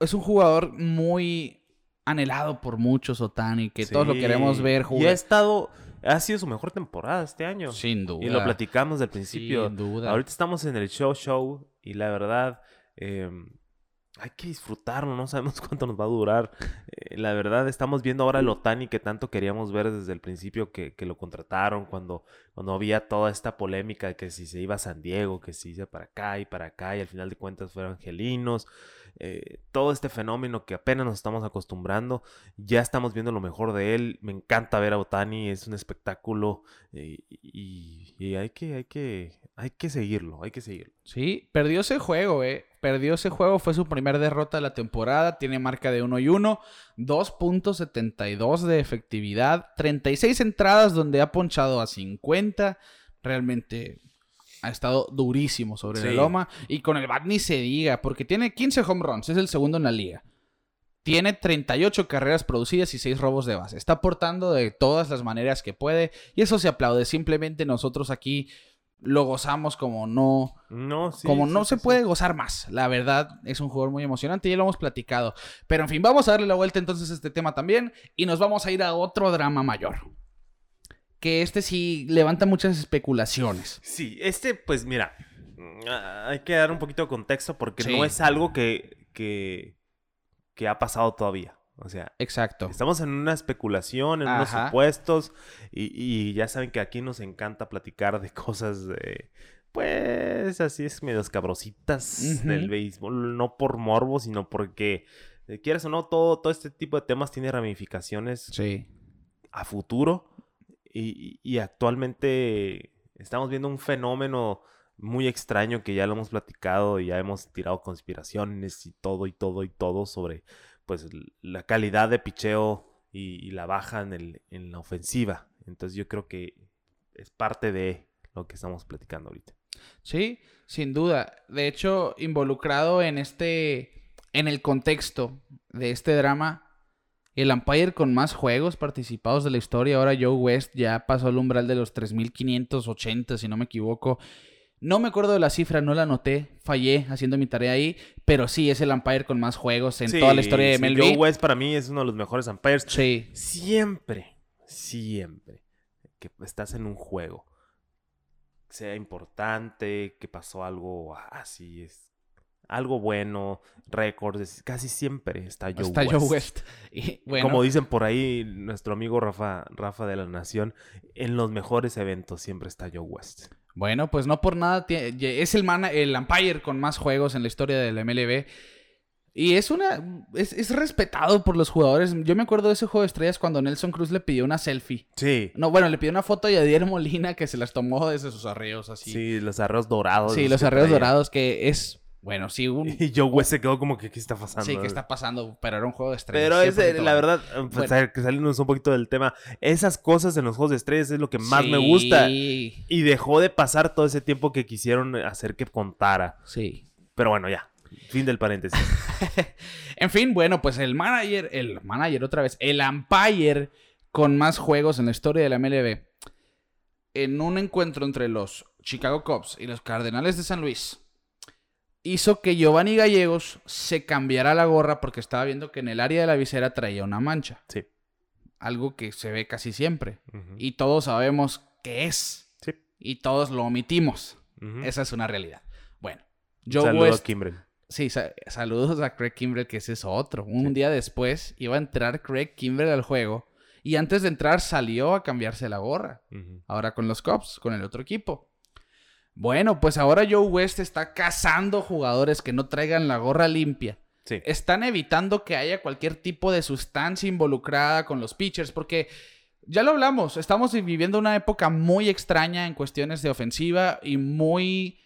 es un jugador muy anhelado por muchos, Otani, que todos lo queremos ver Y ha jugar. estado. Ha sido su mejor temporada este año. Sin duda. Y lo platicamos del principio. Sin duda. Ahorita estamos en el show show y la verdad eh, hay que disfrutarlo, no sabemos [laughs] cuánto nos va a durar. Eh, la verdad estamos viendo ahora el Otani que tanto queríamos ver desde el principio que, que lo contrataron, cuando, cuando había toda esta polémica de que si se iba a San Diego, que si iba para acá y para acá y al final de cuentas fueron angelinos. Eh, todo este fenómeno que apenas nos estamos acostumbrando, ya estamos viendo lo mejor de él. Me encanta ver a Otani, es un espectáculo eh, y, hay que, hay que, hay que seguirlo, hay que seguirlo. Sí, perdió ese juego, eh. Perdió ese juego, fue su primer derrota de la temporada, tiene marca de 1 y 1, 2.72 de efectividad, 36 entradas donde ha ponchado a 50, realmente ha estado durísimo sobre la Sí. loma y con el bat ni se diga, porque tiene 15 home runs, es el segundo en la liga. Tiene 38 carreras producidas y 6 robos de base. Está aportando de todas las maneras que puede y eso se aplaude. Simplemente nosotros aquí lo gozamos como no, No, sí, como sí, no sí, se puede gozar más. La verdad, es un jugador muy emocionante y ya lo hemos platicado. Pero en fin, vamos a darle la vuelta entonces a este tema también y nos vamos a ir a otro drama mayor. Que este sí levanta muchas especulaciones. Sí, este, pues mira, mm, ah, hay que dar un poquito de contexto porque Sí. no es algo que, que, que ha pasado todavía. O sea, Exacto. estamos en una especulación, en unos supuestos, y, y ya saben que aquí nos encanta platicar de cosas de, pues, así es, medio cabrositas Ujú. del béisbol, no por morbo, sino porque, eh, quieras o no, todo, todo este tipo de temas tiene ramificaciones Sí. a futuro y, actualmente estamos viendo un fenómeno muy extraño que ya lo hemos platicado y ya hemos tirado conspiraciones y todo y todo y todo sobre pues la calidad de picheo y, y la baja en, el, en la ofensiva. Entonces yo creo que es parte de lo que estamos platicando ahorita. Sí, sin duda. De hecho, involucrado en este, en el contexto de este drama, el umpire con más juegos participados de la historia, ahora Joe West ya pasó el umbral de los 3.580, si no me equivoco. No me acuerdo de la cifra, no la anoté, fallé haciendo mi tarea ahí, pero sí es el umpire con más juegos en toda la historia de MLB. Joe West para mí es uno de los mejores umpires. Sí, siempre, siempre que estás en un juego, sea importante, que pasó algo así, es algo bueno, récords, casi siempre está Joe está West. Joe West. [laughs] Y, bueno, Como dicen por ahí nuestro amigo Rafa, Rafa de la Nación, en los mejores eventos siempre está Joe West. Bueno, pues no por nada es el mana- el umpire con más juegos en la historia del MLB. Y es una es, es respetado por los jugadores. Yo me acuerdo de ese juego de estrellas cuando Nelson Cruz le pidió una selfie. Sí, No, bueno, le pidió una foto a Yadier Molina que se las tomó desde sus arreos así. sí, los arreos dorados. Sí, los arreos dorados que es bueno, sí, un [laughs] Y Joe West se quedó como que, ¿qué está pasando? sí que está pasando, pero era un juego de estrellas. Pero es, 100% la verdad, eh, pues, Bueno. que salimos un poquito del tema. Esas cosas en los juegos de estrellas es lo que más me gusta. Sí, Y dejó de pasar todo ese tiempo que quisieron hacer que contara. sí. Pero bueno, ya. Fin del paréntesis. [laughs] En fin, bueno, pues el manager, el manager otra vez, el umpire con más juegos en la historia de la MLB, en un encuentro entre los Chicago Cubs y los Cardenales de San Luis, hizo que Giovanni Gallegos se cambiara la gorra porque estaba viendo que en el área de la visera traía una mancha, Sí. algo que se ve casi siempre. Y todos sabemos qué es. Sí. Y todos lo omitimos. Esa es una realidad. Bueno, Joe saludo West a Kimbrel. Sí, sa- saludos a Craig Kimbrell, que ese es otro. Un Sí. día después iba a entrar Craig Kimbrell al juego y antes de entrar salió a cambiarse la gorra. Ahora con los Cubs, con el otro equipo. Bueno, pues ahora Joe West está cazando jugadores que no traigan la gorra limpia. Sí. Están evitando que haya cualquier tipo de sustancia involucrada con los pitchers porque ya lo hablamos, estamos viviendo una época muy extraña en cuestiones de ofensiva y muy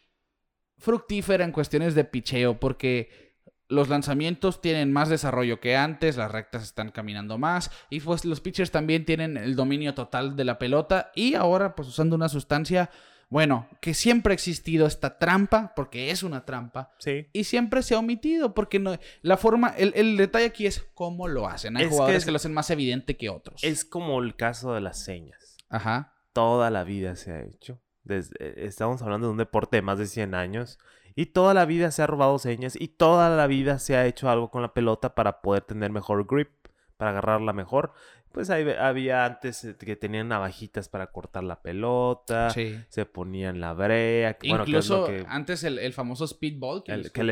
fructífera en cuestiones de picheo porque los lanzamientos tienen más desarrollo que antes, las rectas están caminando más y pues los pitchers también tienen el dominio total de la pelota y ahora pues usando una sustancia Bueno, que siempre ha existido esta trampa, porque es una trampa, Sí. y siempre se ha omitido, porque no, la forma, el, el detalle aquí es cómo lo hacen. Hay Es que jugadores es- que lo hacen más evidente que otros. Es como el caso de las señas. Ajá. Toda la vida se ha hecho. Desde, eh, estamos hablando de un deporte de más de 100 años. Y toda la vida se ha robado señas. Y toda la vida se ha hecho algo con la pelota para poder tener mejor grip. Para agarrarla mejor. Pues ahí había antes eh, que tenían navajitas para cortar la pelota. Sí. Se ponían la brea. bueno, que es lo Incluso que- antes el, el famoso speedball que, el- le que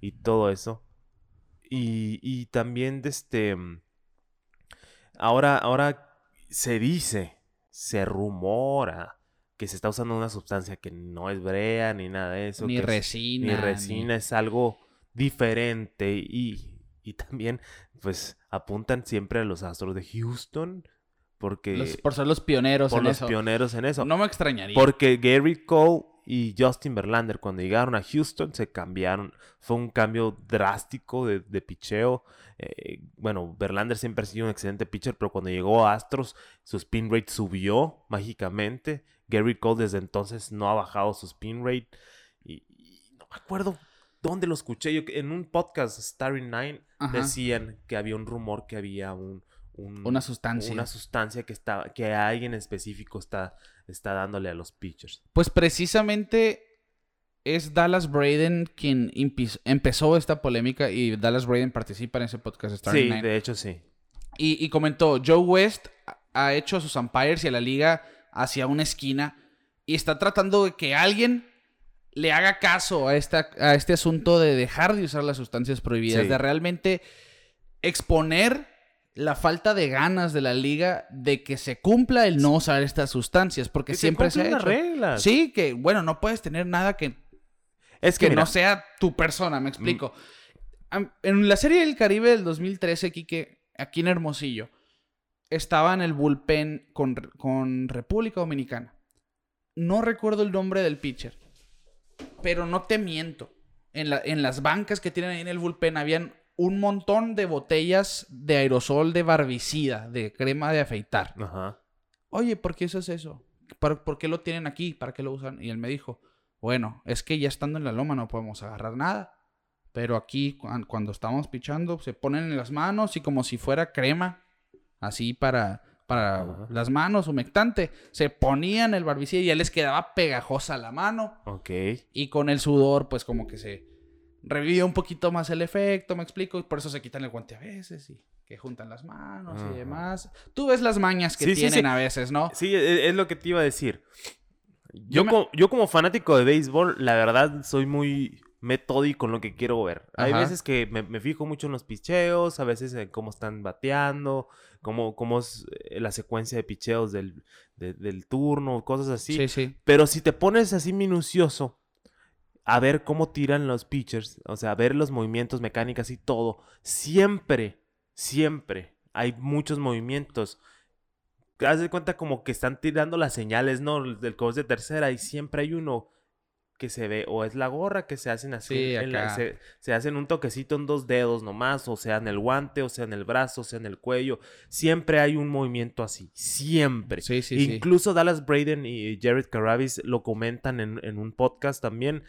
y todo eso. Y, y también de este... mm, Ahora, ahora se dice, se rumora que se está usando una sustancia que no es brea ni nada de eso. Ni que es- resina. ni resina, es algo diferente y, y también pues apuntan siempre a los astros de Houston porque Los- por ser los pioneros por en los eso. pioneros en eso. No me extrañaría. Porque Gary Cole y Justin Verlander cuando llegaron a Houston se cambiaron. Fue un cambio drástico de, de picheo. Eh, bueno, Verlander siempre ha sido un excelente pitcher, pero cuando llegó a Astros su spin rate subió mágicamente. Gary Cole desde entonces no ha bajado su spin rate. Y, y no me acuerdo dónde lo escuché. Yo en un podcast, Starry Nine, Ajá. decían que había un rumor que había un... un- Una sustancia. Una sustancia que, está, que alguien específico está, está dándole a los pitchers. Pues precisamente es Dallas Braden quien empezó esta polémica y Dallas Braden participa en ese podcast Starting Sí, Nine. de hecho sí. Y, y comentó, Joe West ha- ha hecho a sus umpires y a la liga hacia una esquina y está tratando de que alguien le haga caso a, esta, a este asunto de dejar de usar las sustancias prohibidas, Sí. de realmente exponer la falta de ganas de la liga de que se cumpla el no usar estas sustancias, porque Que siempre se, ha hecho. las reglas. Sí, que bueno, no puedes tener nada que, Es que no sea tu persona, me explico. Am- En la serie del Caribe del 2013, Quique, aquí en Hermosillo, estaba en el bullpen con, con República Dominicana. No recuerdo el nombre del pitcher, pero no te miento. En, la- en las bancas que tienen ahí en el bullpen habían un montón de botellas de aerosol de barbicida, de crema de afeitar. Ajá. Oye, ¿por qué eso es eso? ¿Por, por qué lo tienen aquí? ¿Para qué lo usan? Y él me dijo, bueno, es que ya estando en la loma no podemos agarrar nada. Pero aquí, cuan- cuando estamos pichando, se ponen en las manos y como si fuera crema, así para, para Ajá. las manos, humectante, se ponían el barbicida y ya les quedaba pegajosa la mano. Ok. Y con el sudor, pues como que se revive un poquito más el efecto, me explico. Y por eso se quitan el guante a veces y que juntan las manos Ajá. y demás. Tú ves las mañas que Sí, tienen sí. a veces, ¿no? Sí, e- es, lo que te iba a decir. Yo, Yo me- co- yo como fanático de béisbol, la verdad, soy muy metódico en lo que quiero ver. Hay veces que me, me fijo mucho en los picheos, a veces en cómo están bateando, cómo, cómo es eh, la secuencia de picheos del, de- del turno, cosas así. Sí, sí. Pero si te pones así minucioso a ver cómo tiran los pitchers, o sea, a ver los movimientos, mecánicas y todo, siempre, siempre hay muchos movimientos. Haz de cuenta como que están tirando las señales, ¿no? Del coach de tercera y siempre hay uno que se ve, o es la gorra que se hacen así, Sí, en la- se, se hacen un toquecito en dos dedos nomás, o sea, en el guante, o sea, en el brazo, o sea, en el cuello. Siempre hay un movimiento así, siempre. Sí, sí, sí. Incluso Dallas Braden y Jared Carabis lo comentan en, en un podcast también.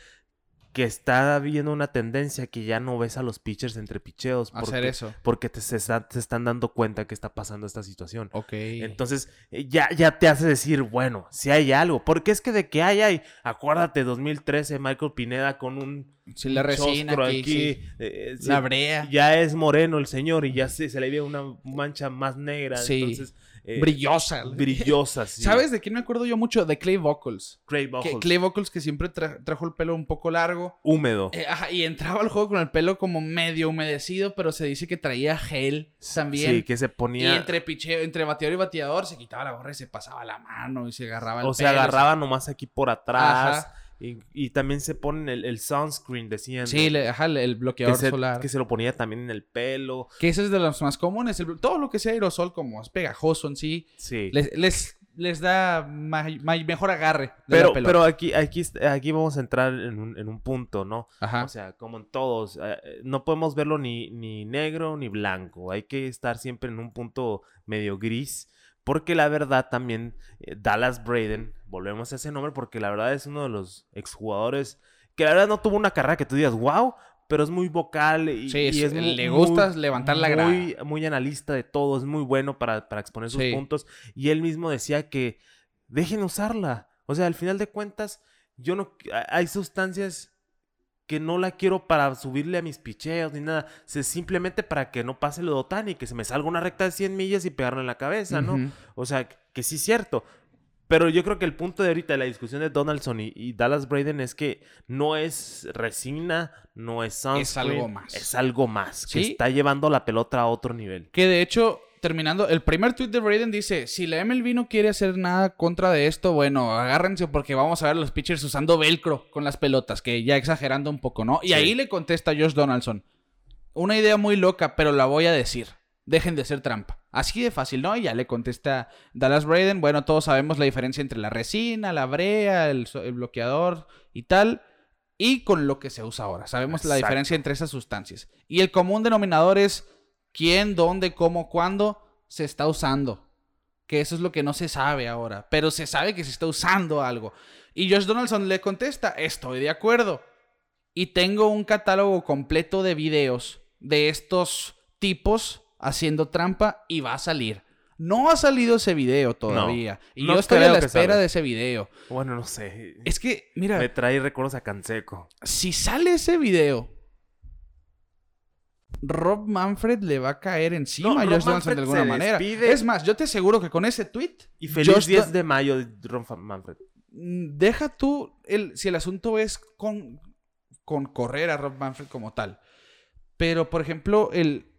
Que está habiendo una tendencia que ya no ves a los pitchers entre picheos. Hacer Porque, eso. porque te, se, está- se están dando cuenta que está pasando esta situación. Ok. Entonces, eh, ya, ya te hace decir, bueno, si hay algo. Porque es que de que hay, hay. Acuérdate, 2013, Michael Pineda con un. Sí, la resina choscro aquí, sí. eh, sí, La brea. ya es moreno el señor y ya se, se le ve una mancha más negra. Sí. Entonces, eh, Brillosa. brillosa. [laughs] sí. ¿Sabes de quién me acuerdo yo mucho? De Clay Vocals. Clay Que Buchholz, Clay Vocals que siempre tra- trajo el pelo un poco largo. húmedo. Eh, ajá, y entraba al juego con el pelo como medio humedecido, pero se dice que traía gel también. Sí, que se Y ponía. entre picheo, entre bateador y bateador se quitaba la gorra y se pasaba la mano y se agarraba el O se pelo, agarraba nomás aquí por atrás. Ajá. Y, y también se ponen el, el sunscreen, decían. Sí, le- ajá, el- bloqueador que se, solar. que se lo ponía también en el pelo. Que ese es de los más comunes. el- todo lo que sea aerosol, como es pegajoso en sí, Sí. les, les, les da ma- ma- mejor agarre. de la Pero, pelota. pero aquí, aquí, aquí vamos a entrar en un, en un punto, ¿no? Ajá. O sea, como en todos, eh, no podemos verlo ni, ni negro ni blanco. Hay que estar siempre en un punto medio gris. Porque la verdad también, eh, Dallas Braden, volvemos a ese nombre porque la verdad es uno de los exjugadores que la verdad no tuvo una carrera que tú digas, wow, pero es muy vocal y, Sí, y es- es muy- le gusta muy- levantar la grada. muy, muy analista de todo, es muy bueno para, para exponer sus Sí. puntos. Y él mismo decía que dejen usarla. O sea, al final de cuentas, yo no ha- hay sustancias que no la quiero para subirle a mis picheos ni nada. Es simplemente para que no pase lo de Otani, que se me salga una recta de 100 millas y pegarle en la cabeza, ¿no? O sea, que sí es cierto. Pero yo creo que el punto de ahorita de la discusión de Donaldson y, y Dallas Braden es que no es resina, no es sunscreen, algo más. Es algo más. Que Sí. está llevando la pelota a otro nivel. Que de hecho, terminando, el primer tweet de Braden dice: Si la MLB no quiere hacer nada contra de esto, bueno, agárrense porque vamos a ver a los pitchers usando velcro con las pelotas, que ya exagerando un poco, ¿no? Y Sí. ahí le contesta Josh Donaldson: Una idea muy loca, pero la voy a decir. Dejen de hacer trampa. Así de fácil, ¿no? Y ya le contesta Dallas Braden. Bueno, todos sabemos la diferencia entre la resina, la brea, el, bloqueador y tal. Y con lo que se usa ahora. Sabemos la diferencia entre esas sustancias. Y el común denominador es quién, dónde, cómo, cuándo se está usando. Que eso es lo que no se sabe ahora. Pero se sabe que se está usando algo. Y Josh Donaldson le contesta, estoy de acuerdo. Y tengo un catálogo completo de videos de estos tipos haciendo trampa y va a salir. No ha salido ese video todavía. y no yo estoy a la espera de ese video. Bueno, no sé. Es que, mira, Me trae recuerdos a Canseco. si sale ese video, Rob Manfred le va a caer encima No, a Rob Josh Manfred de alguna manera. despide. Es más, yo te aseguro que con ese tweet, Y feliz Josh 10 Don- de mayo Fa- Manfred. mm, deja tú el, si el asunto es con, con correr a Rob Manfred como tal. Pero, por ejemplo, el,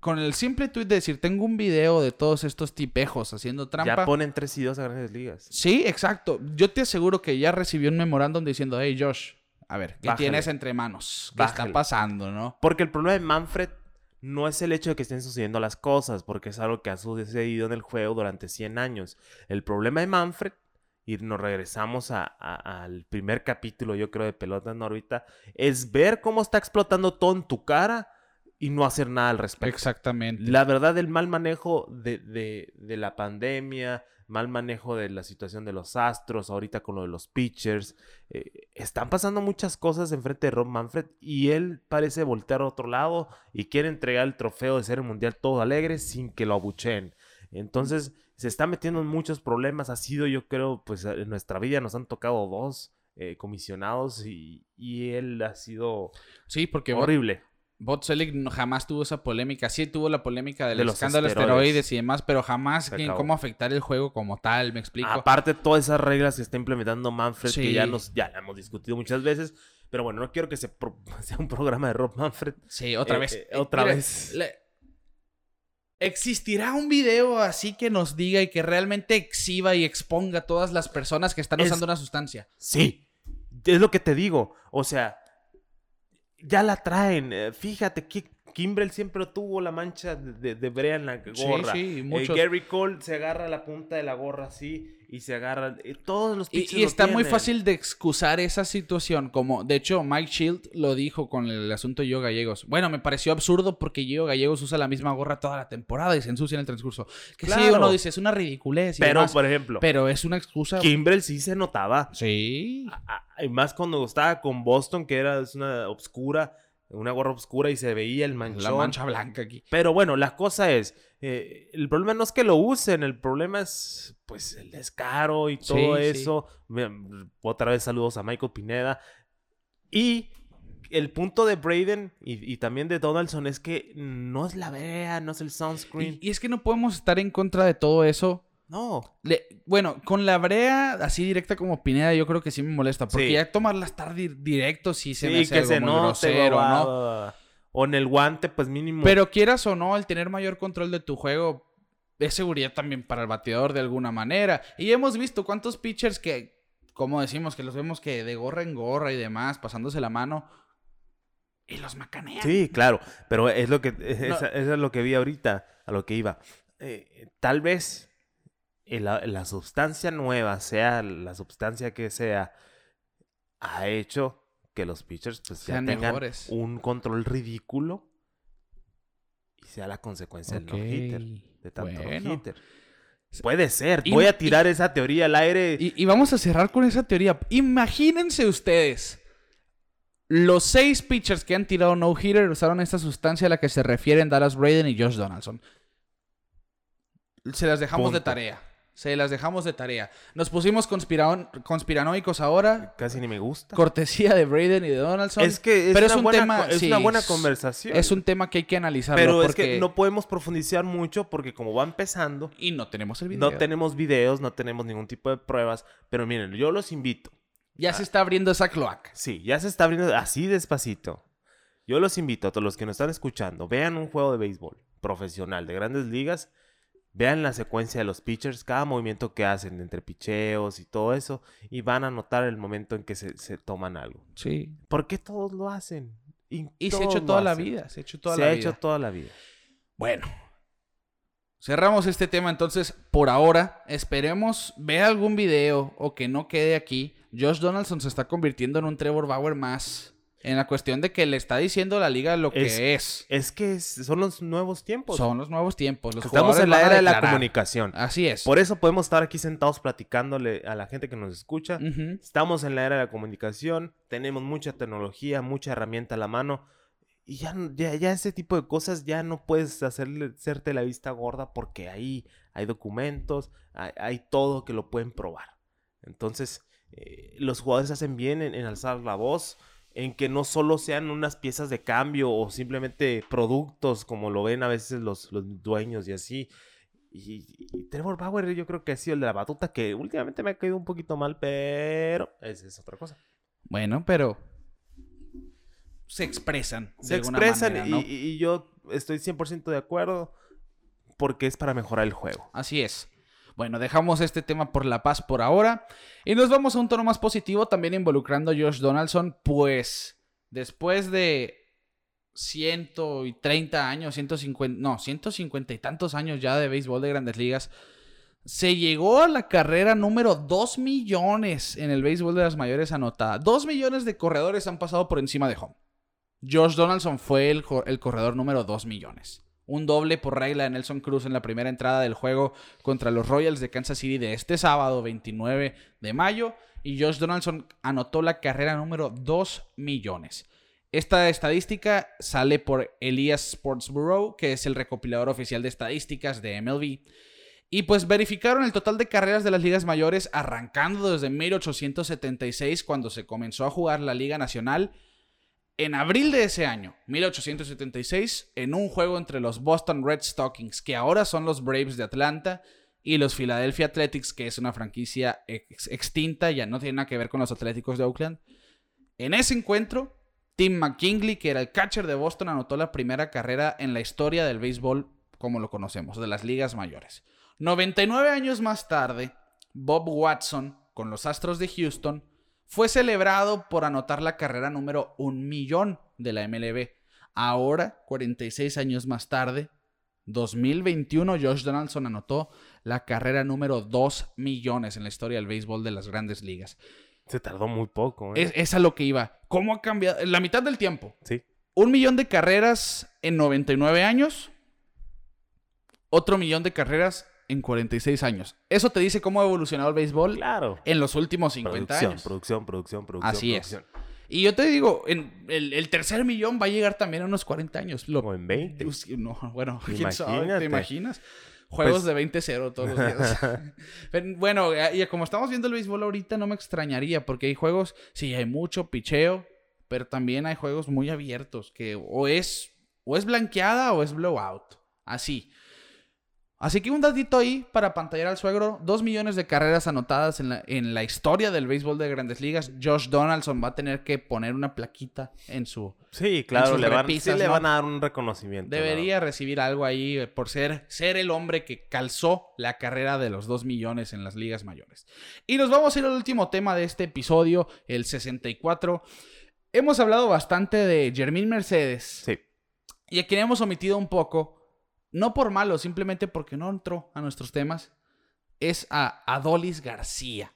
con el simple tweet de decir, tengo un video de todos estos tipejos haciendo trampa. Ya ponen 3 y 2 a grandes ligas. Sí, exacto. Yo te aseguro que ya recibió un memorándum diciendo, hey Josh, a ver, ¿qué Bájale. tienes entre manos? ¿Qué Bájale. está pasando, no? Porque el problema de Manfred no es el hecho de que estén sucediendo las cosas, porque es algo que ha sucedido en el juego durante 100 años. El problema de Manfred, y nos regresamos a- a- al primer capítulo, yo creo, de Pelota en órbita, es ver cómo está explotando todo en tu cara y no hacer nada al respecto. Exactamente. La verdad, el mal manejo de, de- de la pandemia, mal manejo de la situación de los astros, ahorita con lo de los pitchers, eh, están pasando muchas cosas enfrente de Rob Manfred y él parece voltear a otro lado y quiere entregar el trofeo de ser el mundial todo alegre sin que lo abucheen. Entonces, se está metiendo en muchos problemas. Ha sido, yo creo, pues en nuestra vida nos han tocado dos eh, comisionados y, y él ha sido Sí, porque horrible. Bot Selig no- jamás tuvo esa polémica. Sí tuvo la polémica del De escándalo de esteroides. y demás, pero jamás en cómo afectar el juego como tal, me explico. Aparte, todas esas reglas que está implementando Manfred, que ya nos ya la hemos discutido muchas veces. Pero bueno, no quiero que se pro- [laughs] sea un programa de Rob Manfred. Sí, otra Eh, vez. eh, otra vez. le- ¿Existirá un video así que nos diga y que realmente exhiba y exponga a todas las personas que están Es- usando una sustancia? Sí, es lo que te digo. O sea, ya la traen. Eh, Fíjate que Kimbrel siempre tuvo la mancha de, de- brea en la gorra. Sí, sí, Eh, muchos. Gary Cole se agarra la punta de la gorra así y se agarra. eh, todos los Y, pitchers y lo está muy fácil de excusar esa situación, como de hecho Mike Shield lo dijo con el asunto de Yo Gallegos. Bueno, me pareció absurdo porque Yo Gallegos usa la misma gorra toda la temporada y se ensucia en el transcurso. Que sí, Claro. uno dice, es una ridiculez y Pero, demás, por ejemplo, pero es una excusa. Kimbrel sí se notaba. Sí. Y más cuando estaba con Boston, que era es una obscura, una gorra obscura y se veía el manchón. La mancha blanca aquí. Pero bueno, la cosa es, eh, el problema no es que lo usen, el problema es pues el descaro y todo Sí, eso. Otra vez saludos a Michael Pineda. Y el punto de Braden y, y también de Donaldson es que no es la brea, no es el sunscreen. Y, y es que no podemos estar en contra de todo eso. No. Le- bueno, con la brea así directa como Pineda, yo creo que sí me molesta. Porque Sí. ya tomarla estar di- directo sí se me Sí, hace que algo se muy note. grosero, ¿no? O en el guante, pues mínimo. Pero quieras o no, el tener mayor control de tu juego es seguridad también para el bateador de alguna manera. Y hemos visto cuántos pitchers que, como decimos, que los vemos que de gorra en gorra y demás, pasándose la mano. Y los macanean. Sí, claro, pero es lo que es- eso es lo que vi ahorita, a lo que iba. Eh, tal vez la, la sustancia nueva, sea la sustancia que sea, ha hecho que los pitchers pues, ya Sean tengan mejores. un control ridículo y sea la consecuencia Ok, del no hitter, de tanto bueno. no hitter. Puede ser. Voy y- a tirar esa teoría al aire. Y, y vamos a cerrar con esa teoría. Imagínense ustedes. Los seis pitchers que han tirado no hitter usaron esta sustancia a la que se refieren Dallas Braden y Josh Donaldson. Se las dejamos de tarea. Se las dejamos de tarea. Nos pusimos conspiranoicos ahora. Casi ni me gusta. Cortesía de Braden y de Donaldson. Es que es, pero es una, un buena, tema- es sí, una buena es- conversación. Es un tema que hay que analizarlo. Pero es que no podemos profundizar mucho porque como va empezando, Y no tenemos el video. no tenemos videos, no tenemos ningún tipo de pruebas. Pero miren, yo los invito. Ya se está abriendo esa cloaca. Sí, ya se está abriendo así despacito. Yo los invito a todos los que nos están escuchando, vean un juego de béisbol profesional de grandes ligas, vean la secuencia de los pitchers, cada movimiento que hacen entre picheos y todo eso, y van a notar el momento en que se, se toman algo. Sí. ¿Por qué todos lo hacen? Y se ha hecho toda la vida. Se ha hecho toda se la ha vida. hecho toda la vida. Bueno, cerramos este tema entonces por ahora. Esperemos ver algún video o que no quede aquí. Josh Donaldson se está convirtiendo en un Trevor Bauer más. En la cuestión de que le está diciendo la liga lo que es. Es que son los nuevos tiempos. Son los nuevos tiempos. Los Estamos en la era de la comunicación. Así es. Por eso podemos estar aquí sentados platicándole a la gente que nos escucha. Estamos en la era de la comunicación, tenemos mucha tecnología, mucha herramienta a la mano. Y ya, ya, ya ese tipo de cosas ya no puedes hacerle, hacerte la vista gorda porque ahí hay documentos, hay, hay todo que lo pueden probar. Entonces, eh, los jugadores hacen bien en, en alzar la voz, en que no solo sean unas piezas de cambio o simplemente productos como lo ven a veces los, los dueños y así. Y, y Trevor Bauer yo creo que ha sido el de la batuta que últimamente me ha caído un poquito mal, pero esa es otra cosa. Bueno, pero se expresan. Se expresan manera, y, ¿no? y- y yo estoy 100% de acuerdo porque es para mejorar el juego. Así es. Bueno, dejamos este tema por la paz por ahora y nos vamos a un tono más positivo también involucrando a Josh Donaldson, pues después de 130 años, 150, no, 150 y tantos años ya de béisbol de grandes ligas, se llegó a la carrera número 2 millones en el béisbol de las mayores anotada. 2 millones de corredores han pasado por encima de home. Josh Donaldson fue el, el corredor número 2 millones. Un doble por regla de Nelson Cruz en la primera entrada del juego contra los Royals de Kansas City de este sábado 29 de mayo. Y Josh Donaldson anotó la carrera número 2 millones. Esta estadística sale por Elias Sports Bureau, que es el recopilador oficial de estadísticas de MLB. Y pues verificaron el total de carreras de las ligas mayores arrancando desde 1876 cuando se comenzó a jugar la Liga Nacional. En abril de ese año, 1876, en un juego entre los Boston Red Stockings, que ahora son los Braves de Atlanta, y los Philadelphia Athletics, que es una franquicia ex- extinta, ya no tiene nada que ver con los Atléticos de Oakland. En ese encuentro, Tim McKinley, que era el catcher de Boston, anotó la primera carrera en la historia del béisbol como lo conocemos, de las ligas mayores. 99 años más tarde, Bob Watson, con los Astros de Houston, fue celebrado por anotar la carrera número un millón de la MLB. Ahora, 46 años más tarde, 2021, Josh Donaldson anotó la carrera número 2 millones en la historia del béisbol de las grandes ligas. Se tardó muy poco. ¿eh? Es, es a lo que iba. ¿Cómo ha cambiado? La mitad del tiempo. Sí. Un millón de carreras en 99 años. Otro millón de carreras en 46 años. Eso te dice cómo ha evolucionado el béisbol Claro. en los últimos 50 Producción, años. producción, producción, producción. Así es. Y yo te digo, en el, el tercer millón va a llegar también a unos 40 años. Lo- Como en 20. Us- No, bueno, [laughs] quién sabe. ¿te imaginas? Juegos Pues- de 20-0 todos los días. [laughs] [laughs] Pero, bueno, y como estamos viendo el béisbol ahorita, no me extrañaría, porque hay juegos, sí, hay mucho picheo, pero también hay juegos muy abiertos, que o es, o es blanqueada o es blowout. Así. Así que un datito ahí para pantallar al suegro. Dos millones de carreras anotadas en la, en la historia del béisbol de grandes ligas. Josh Donaldson va a tener que poner una plaquita en su, Sí, claro, le van, repisas, sí le ¿no? van a dar un reconocimiento. Debería recibir algo ahí eh, por ser, ser el hombre que calzó la carrera de los 2 millones en las ligas mayores. Y nos vamos a ir al último tema de este episodio, el 64. Hemos hablado bastante de Jermín Mercedes Sí. y a quien hemos omitido un poco, no por malo, simplemente porque no entró a nuestros temas, es a Adolis García.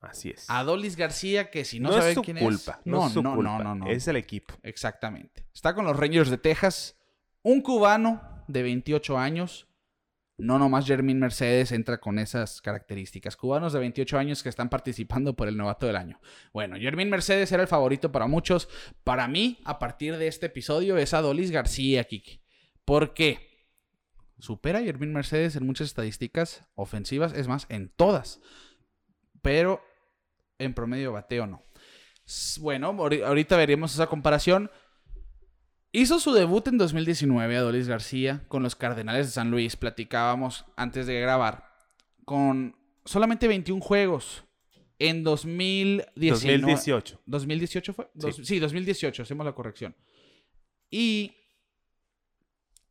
Así es. Adolis García, que si no, no es su quién culpa. es. No, es su no, culpa. no, no, no. Es el equipo. Exactamente. Está con los Rangers de Texas. Un cubano de 28 años. No nomás Jermín Mercedes entra con esas características. Cubanos de 28 años que están participando por el novato del año. Bueno, Jermín Mercedes era el favorito para muchos. Para mí, a partir de este episodio, es Adolis García, Kiki. ¿Por qué? Supera a Jermín Mercedes en muchas estadísticas ofensivas, es más, en todas. Pero en promedio bateo no. Bueno, ahorita veríamos esa comparación. Hizo su debut en 2019 Adolis García con los Cardenales de San Luis. Platicábamos antes de grabar. Con solamente 21 juegos. En 2019, 2018. ¿2018 fue? Sí. 2018, hacemos la corrección. Y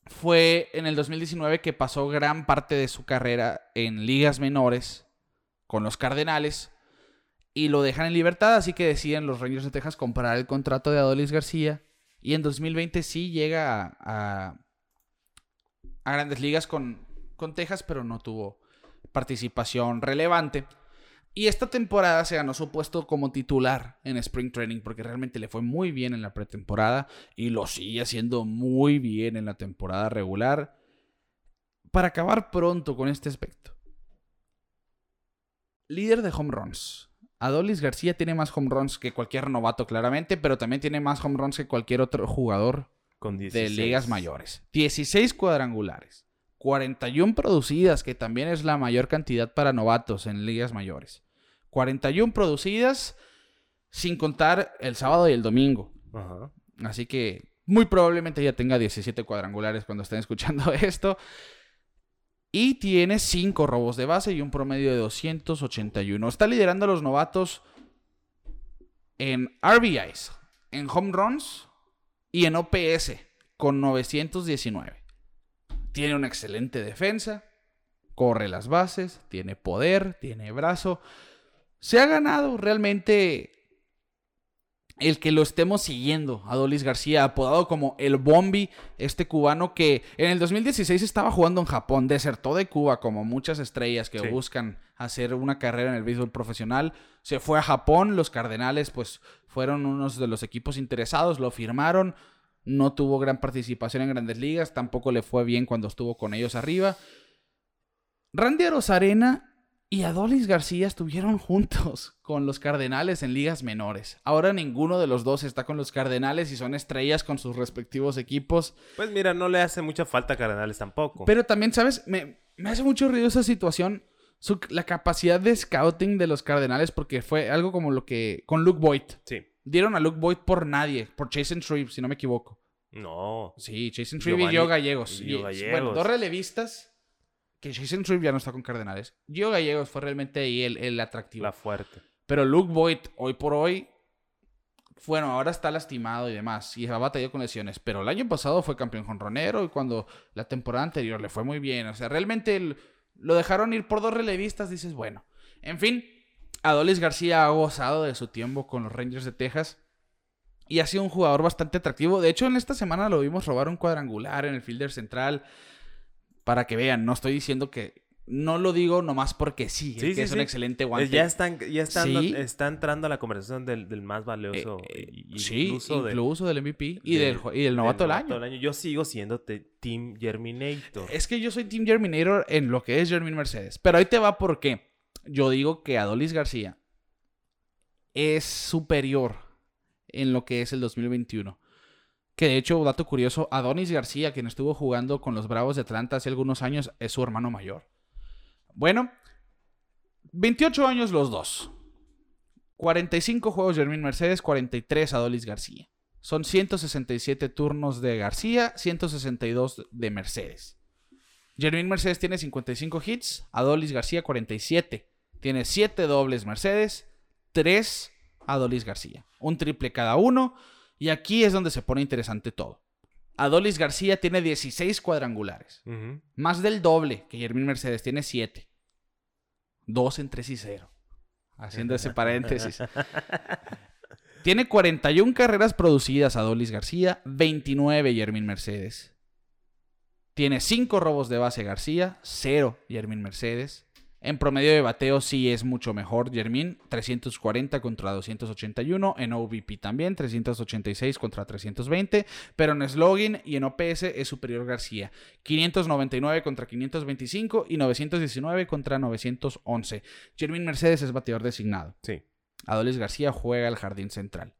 fue en el 2019 que pasó gran parte de su carrera en ligas menores con los Cardenales y lo dejan en libertad, así que deciden los Rangers de Texas comprar el contrato de Adolis García y en 2020 sí llega a, a, grandes ligas con, con Texas, pero no tuvo participación relevante. Y esta temporada se ganó su puesto como titular en Spring Training porque realmente le fue muy bien en la pretemporada y lo sigue haciendo muy bien en la temporada regular. Para acabar pronto con este aspecto. Líder de home runs. Adolis García tiene más home runs que cualquier novato, claramente, pero también tiene más home runs que cualquier otro jugador de ligas mayores. 16 cuadrangulares, 41 producidas, que también es la mayor cantidad para novatos en ligas mayores. 41 producidas, sin contar el sábado y el domingo. Así que muy probablemente ya tenga 17 cuadrangulares cuando estén escuchando [laughs] esto. Y tiene 5 robos de base y un promedio de 281. Está liderando a los novatos en RBIs, en home runs y en OPS con 919. Tiene una excelente defensa, corre las bases, tiene poder, tiene brazo. Se ha ganado realmente el que lo estemos siguiendo, Adolis García, apodado como el Bombi, este cubano que en el 2016 estaba jugando en Japón, desertó de Cuba como muchas estrellas que buscan hacer una carrera en el béisbol profesional, se fue a Japón, los Cardenales pues fueron unos de los equipos interesados, lo firmaron, no tuvo gran participación en grandes ligas, tampoco le fue bien cuando estuvo con ellos arriba. Randy Rosarena y Adolis García estuvieron juntos con los Cardenales en ligas menores. Ahora ninguno de los dos está con los Cardenales y son estrellas con sus respectivos equipos. Pues mira, no le hace mucha falta a Cardenales tampoco. Pero también, ¿sabes? Me, hace mucho ruido esa situación. la capacidad de scouting de los Cardenales, porque fue algo como lo que. con Luke Boyd. Sí. Dieron a Luke Boyd por nadie, por Jason Shreve, si no me equivoco. No. Sí, Jason Shreve y Joe Gallegos. Y Gallegos. Bueno, dos relevistas que Jason Shreve ya no está con Cardenales. Gio Gallegos fue realmente ahí el, el atractivo. La fuerte. Pero Luke Boyd, hoy por hoy, bueno, ahora está lastimado y demás, y ha batallado con lesiones, pero el año pasado fue campeón jonronero y cuando la temporada anterior le fue muy bien, o sea, realmente lo dejaron ir por dos relevistas, dices, bueno, en fin, Adolis García ha gozado de su tiempo con los Rangers de Texas y ha sido un jugador bastante atractivo, de hecho en esta semana lo vimos robar un cuadrangular en el fielder central, para que vean, no estoy diciendo que no lo digo nomás porque sí, que es un excelente eh, guante. Ya están, ya están, está entrando a la conversación del, más valioso. Eh, eh, sí, incluso, del MVP y, del, y del novato del, año. año. Yo sigo siendo Team Germinator. Es que yo soy Team Germinator en lo que es Germin Mercedes. Pero ahí te va porque yo digo que Adolis García es superior en lo que es el 2021. Que de hecho, dato curioso, Adonis García, quien estuvo jugando con los Bravos de Atlanta hace algunos años, es su hermano mayor. Bueno, 28 años los dos. 45 juegos Jermín Mercedes, 43 Adolis García. Son 167 turnos de García, 162 de Mercedes. Jermín Mercedes tiene 55 hits, Adolis García 47. Tiene 7 dobles Mercedes, 3 Adolis García. Un triple cada uno. Y aquí es donde se pone interesante todo. Adolis García tiene 16 cuadrangulares. Más del doble que Jermín Mercedes tiene 7. 2 en 3 y 0. Haciendo ese paréntesis. [laughs] tiene 41 carreras producidas Adolis García, 29 Jermín Mercedes. Tiene 5 robos de base García, 0 Jermín Mercedes. En promedio de bateo sí es mucho mejor Jermín, 340 contra 281. En OVP también, 386 contra 320. Pero en slogan y en OPS es superior García. 599 contra 525 y 919 contra 911. Jermín Mercedes es bateador designado. Sí. Adolis García juega al jardín central.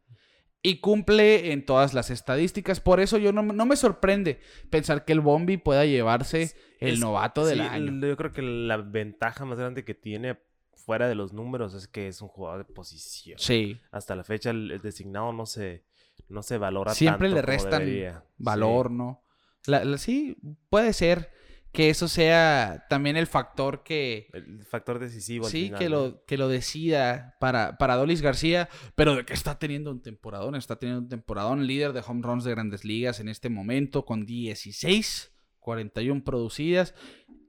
Y cumple en todas las estadísticas. Por eso yo no, no me sorprende pensar que el Bombi pueda llevarse el Es- novato del sí, año. Yo creo que la ventaja más grande que tiene fuera de los números es que es un jugador de posición. Sí. Hasta la fecha el, designado no se, no se valora Siempre tanto le restan valor, ¿no? La- la- sí, puede ser que eso sea también el factor que... El factor decisivo al Sí, final, que ¿no? lo, que lo decida para, para Dolis García, pero de que está teniendo un temporadón, está teniendo un temporadón, líder de home runs de grandes ligas en este momento con 16, 41 producidas,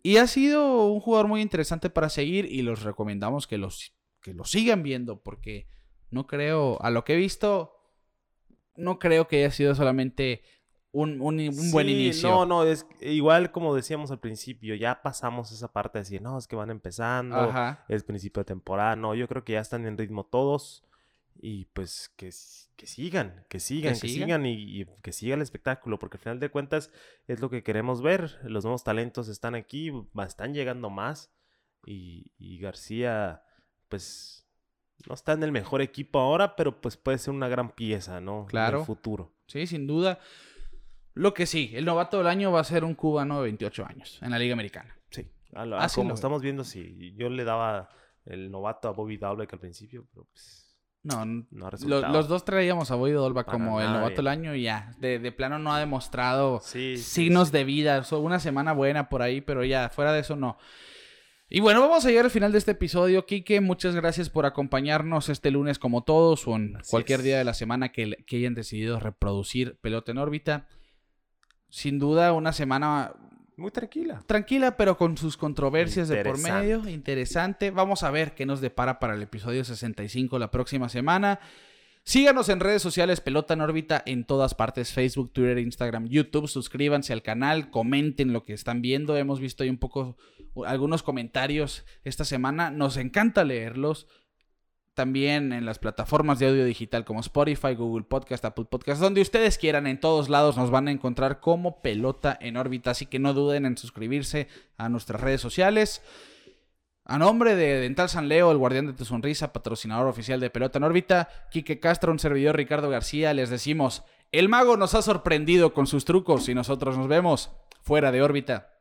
y ha sido un jugador muy interesante para seguir y los recomendamos que los, que lo sigan viendo, porque no creo, a lo que he visto, no creo que haya sido solamente un, un- un buen Sí, inicio. No, no, es igual como decíamos al principio, ya pasamos esa parte de decir, no, es que van empezando, Ajá. es principio de temporada, no, yo creo que ya están en ritmo todos y pues que, que sigan, que sigan, que, sigan. sigan, y, y que siga el espectáculo, porque al final de cuentas es lo que queremos ver, los nuevos talentos están aquí, están llegando más y, y García pues no está en el mejor equipo ahora, pero pues puede ser una gran pieza, ¿no? En Claro. el futuro. Sí, sin duda. Lo que sí, el novato del año va a ser un cubano de 28 años en la Liga Americana. Sí, a Así como estamos viendo, sí. Yo le daba el novato a Bobby Dowling al principio, pero pues No, no ha lo- resultado. los dos traíamos a Boyd Dolba como el novato del año y ya. De, de plano no ha demostrado Sí, signos sí. de vida. So, una semana buena por ahí, pero ya, fuera de eso no. Y bueno, vamos a llegar al final de este episodio. Quique, muchas gracias por acompañarnos este lunes como todos o en Así cualquier es. día de la semana que, que hayan decidido reproducir Pelota en órbita. Sin duda, una semana Muy tranquila. tranquila, pero con sus controversias de por medio. Interesante. Vamos a ver qué nos depara para el episodio 65 la próxima semana. Síganos en redes sociales, Pelota en órbita, en todas partes, Facebook, Twitter, Instagram, YouTube. Suscríbanse al canal, comenten lo que están viendo. Hemos visto ahí un poco algunos comentarios esta semana. Nos encanta leerlos. También en las plataformas de audio digital como Spotify, Google Podcast, Apple Podcast, donde ustedes quieran, en todos lados nos van a encontrar como pelota en órbita. Así que no duden en suscribirse a nuestras redes sociales. A nombre de Dental San Leo, el guardián de tu sonrisa, patrocinador oficial de Pelota en órbita, Quique Castro, un servidor Ricardo García, les decimos, el mago nos ha sorprendido con sus trucos y nosotros nos vemos fuera de órbita.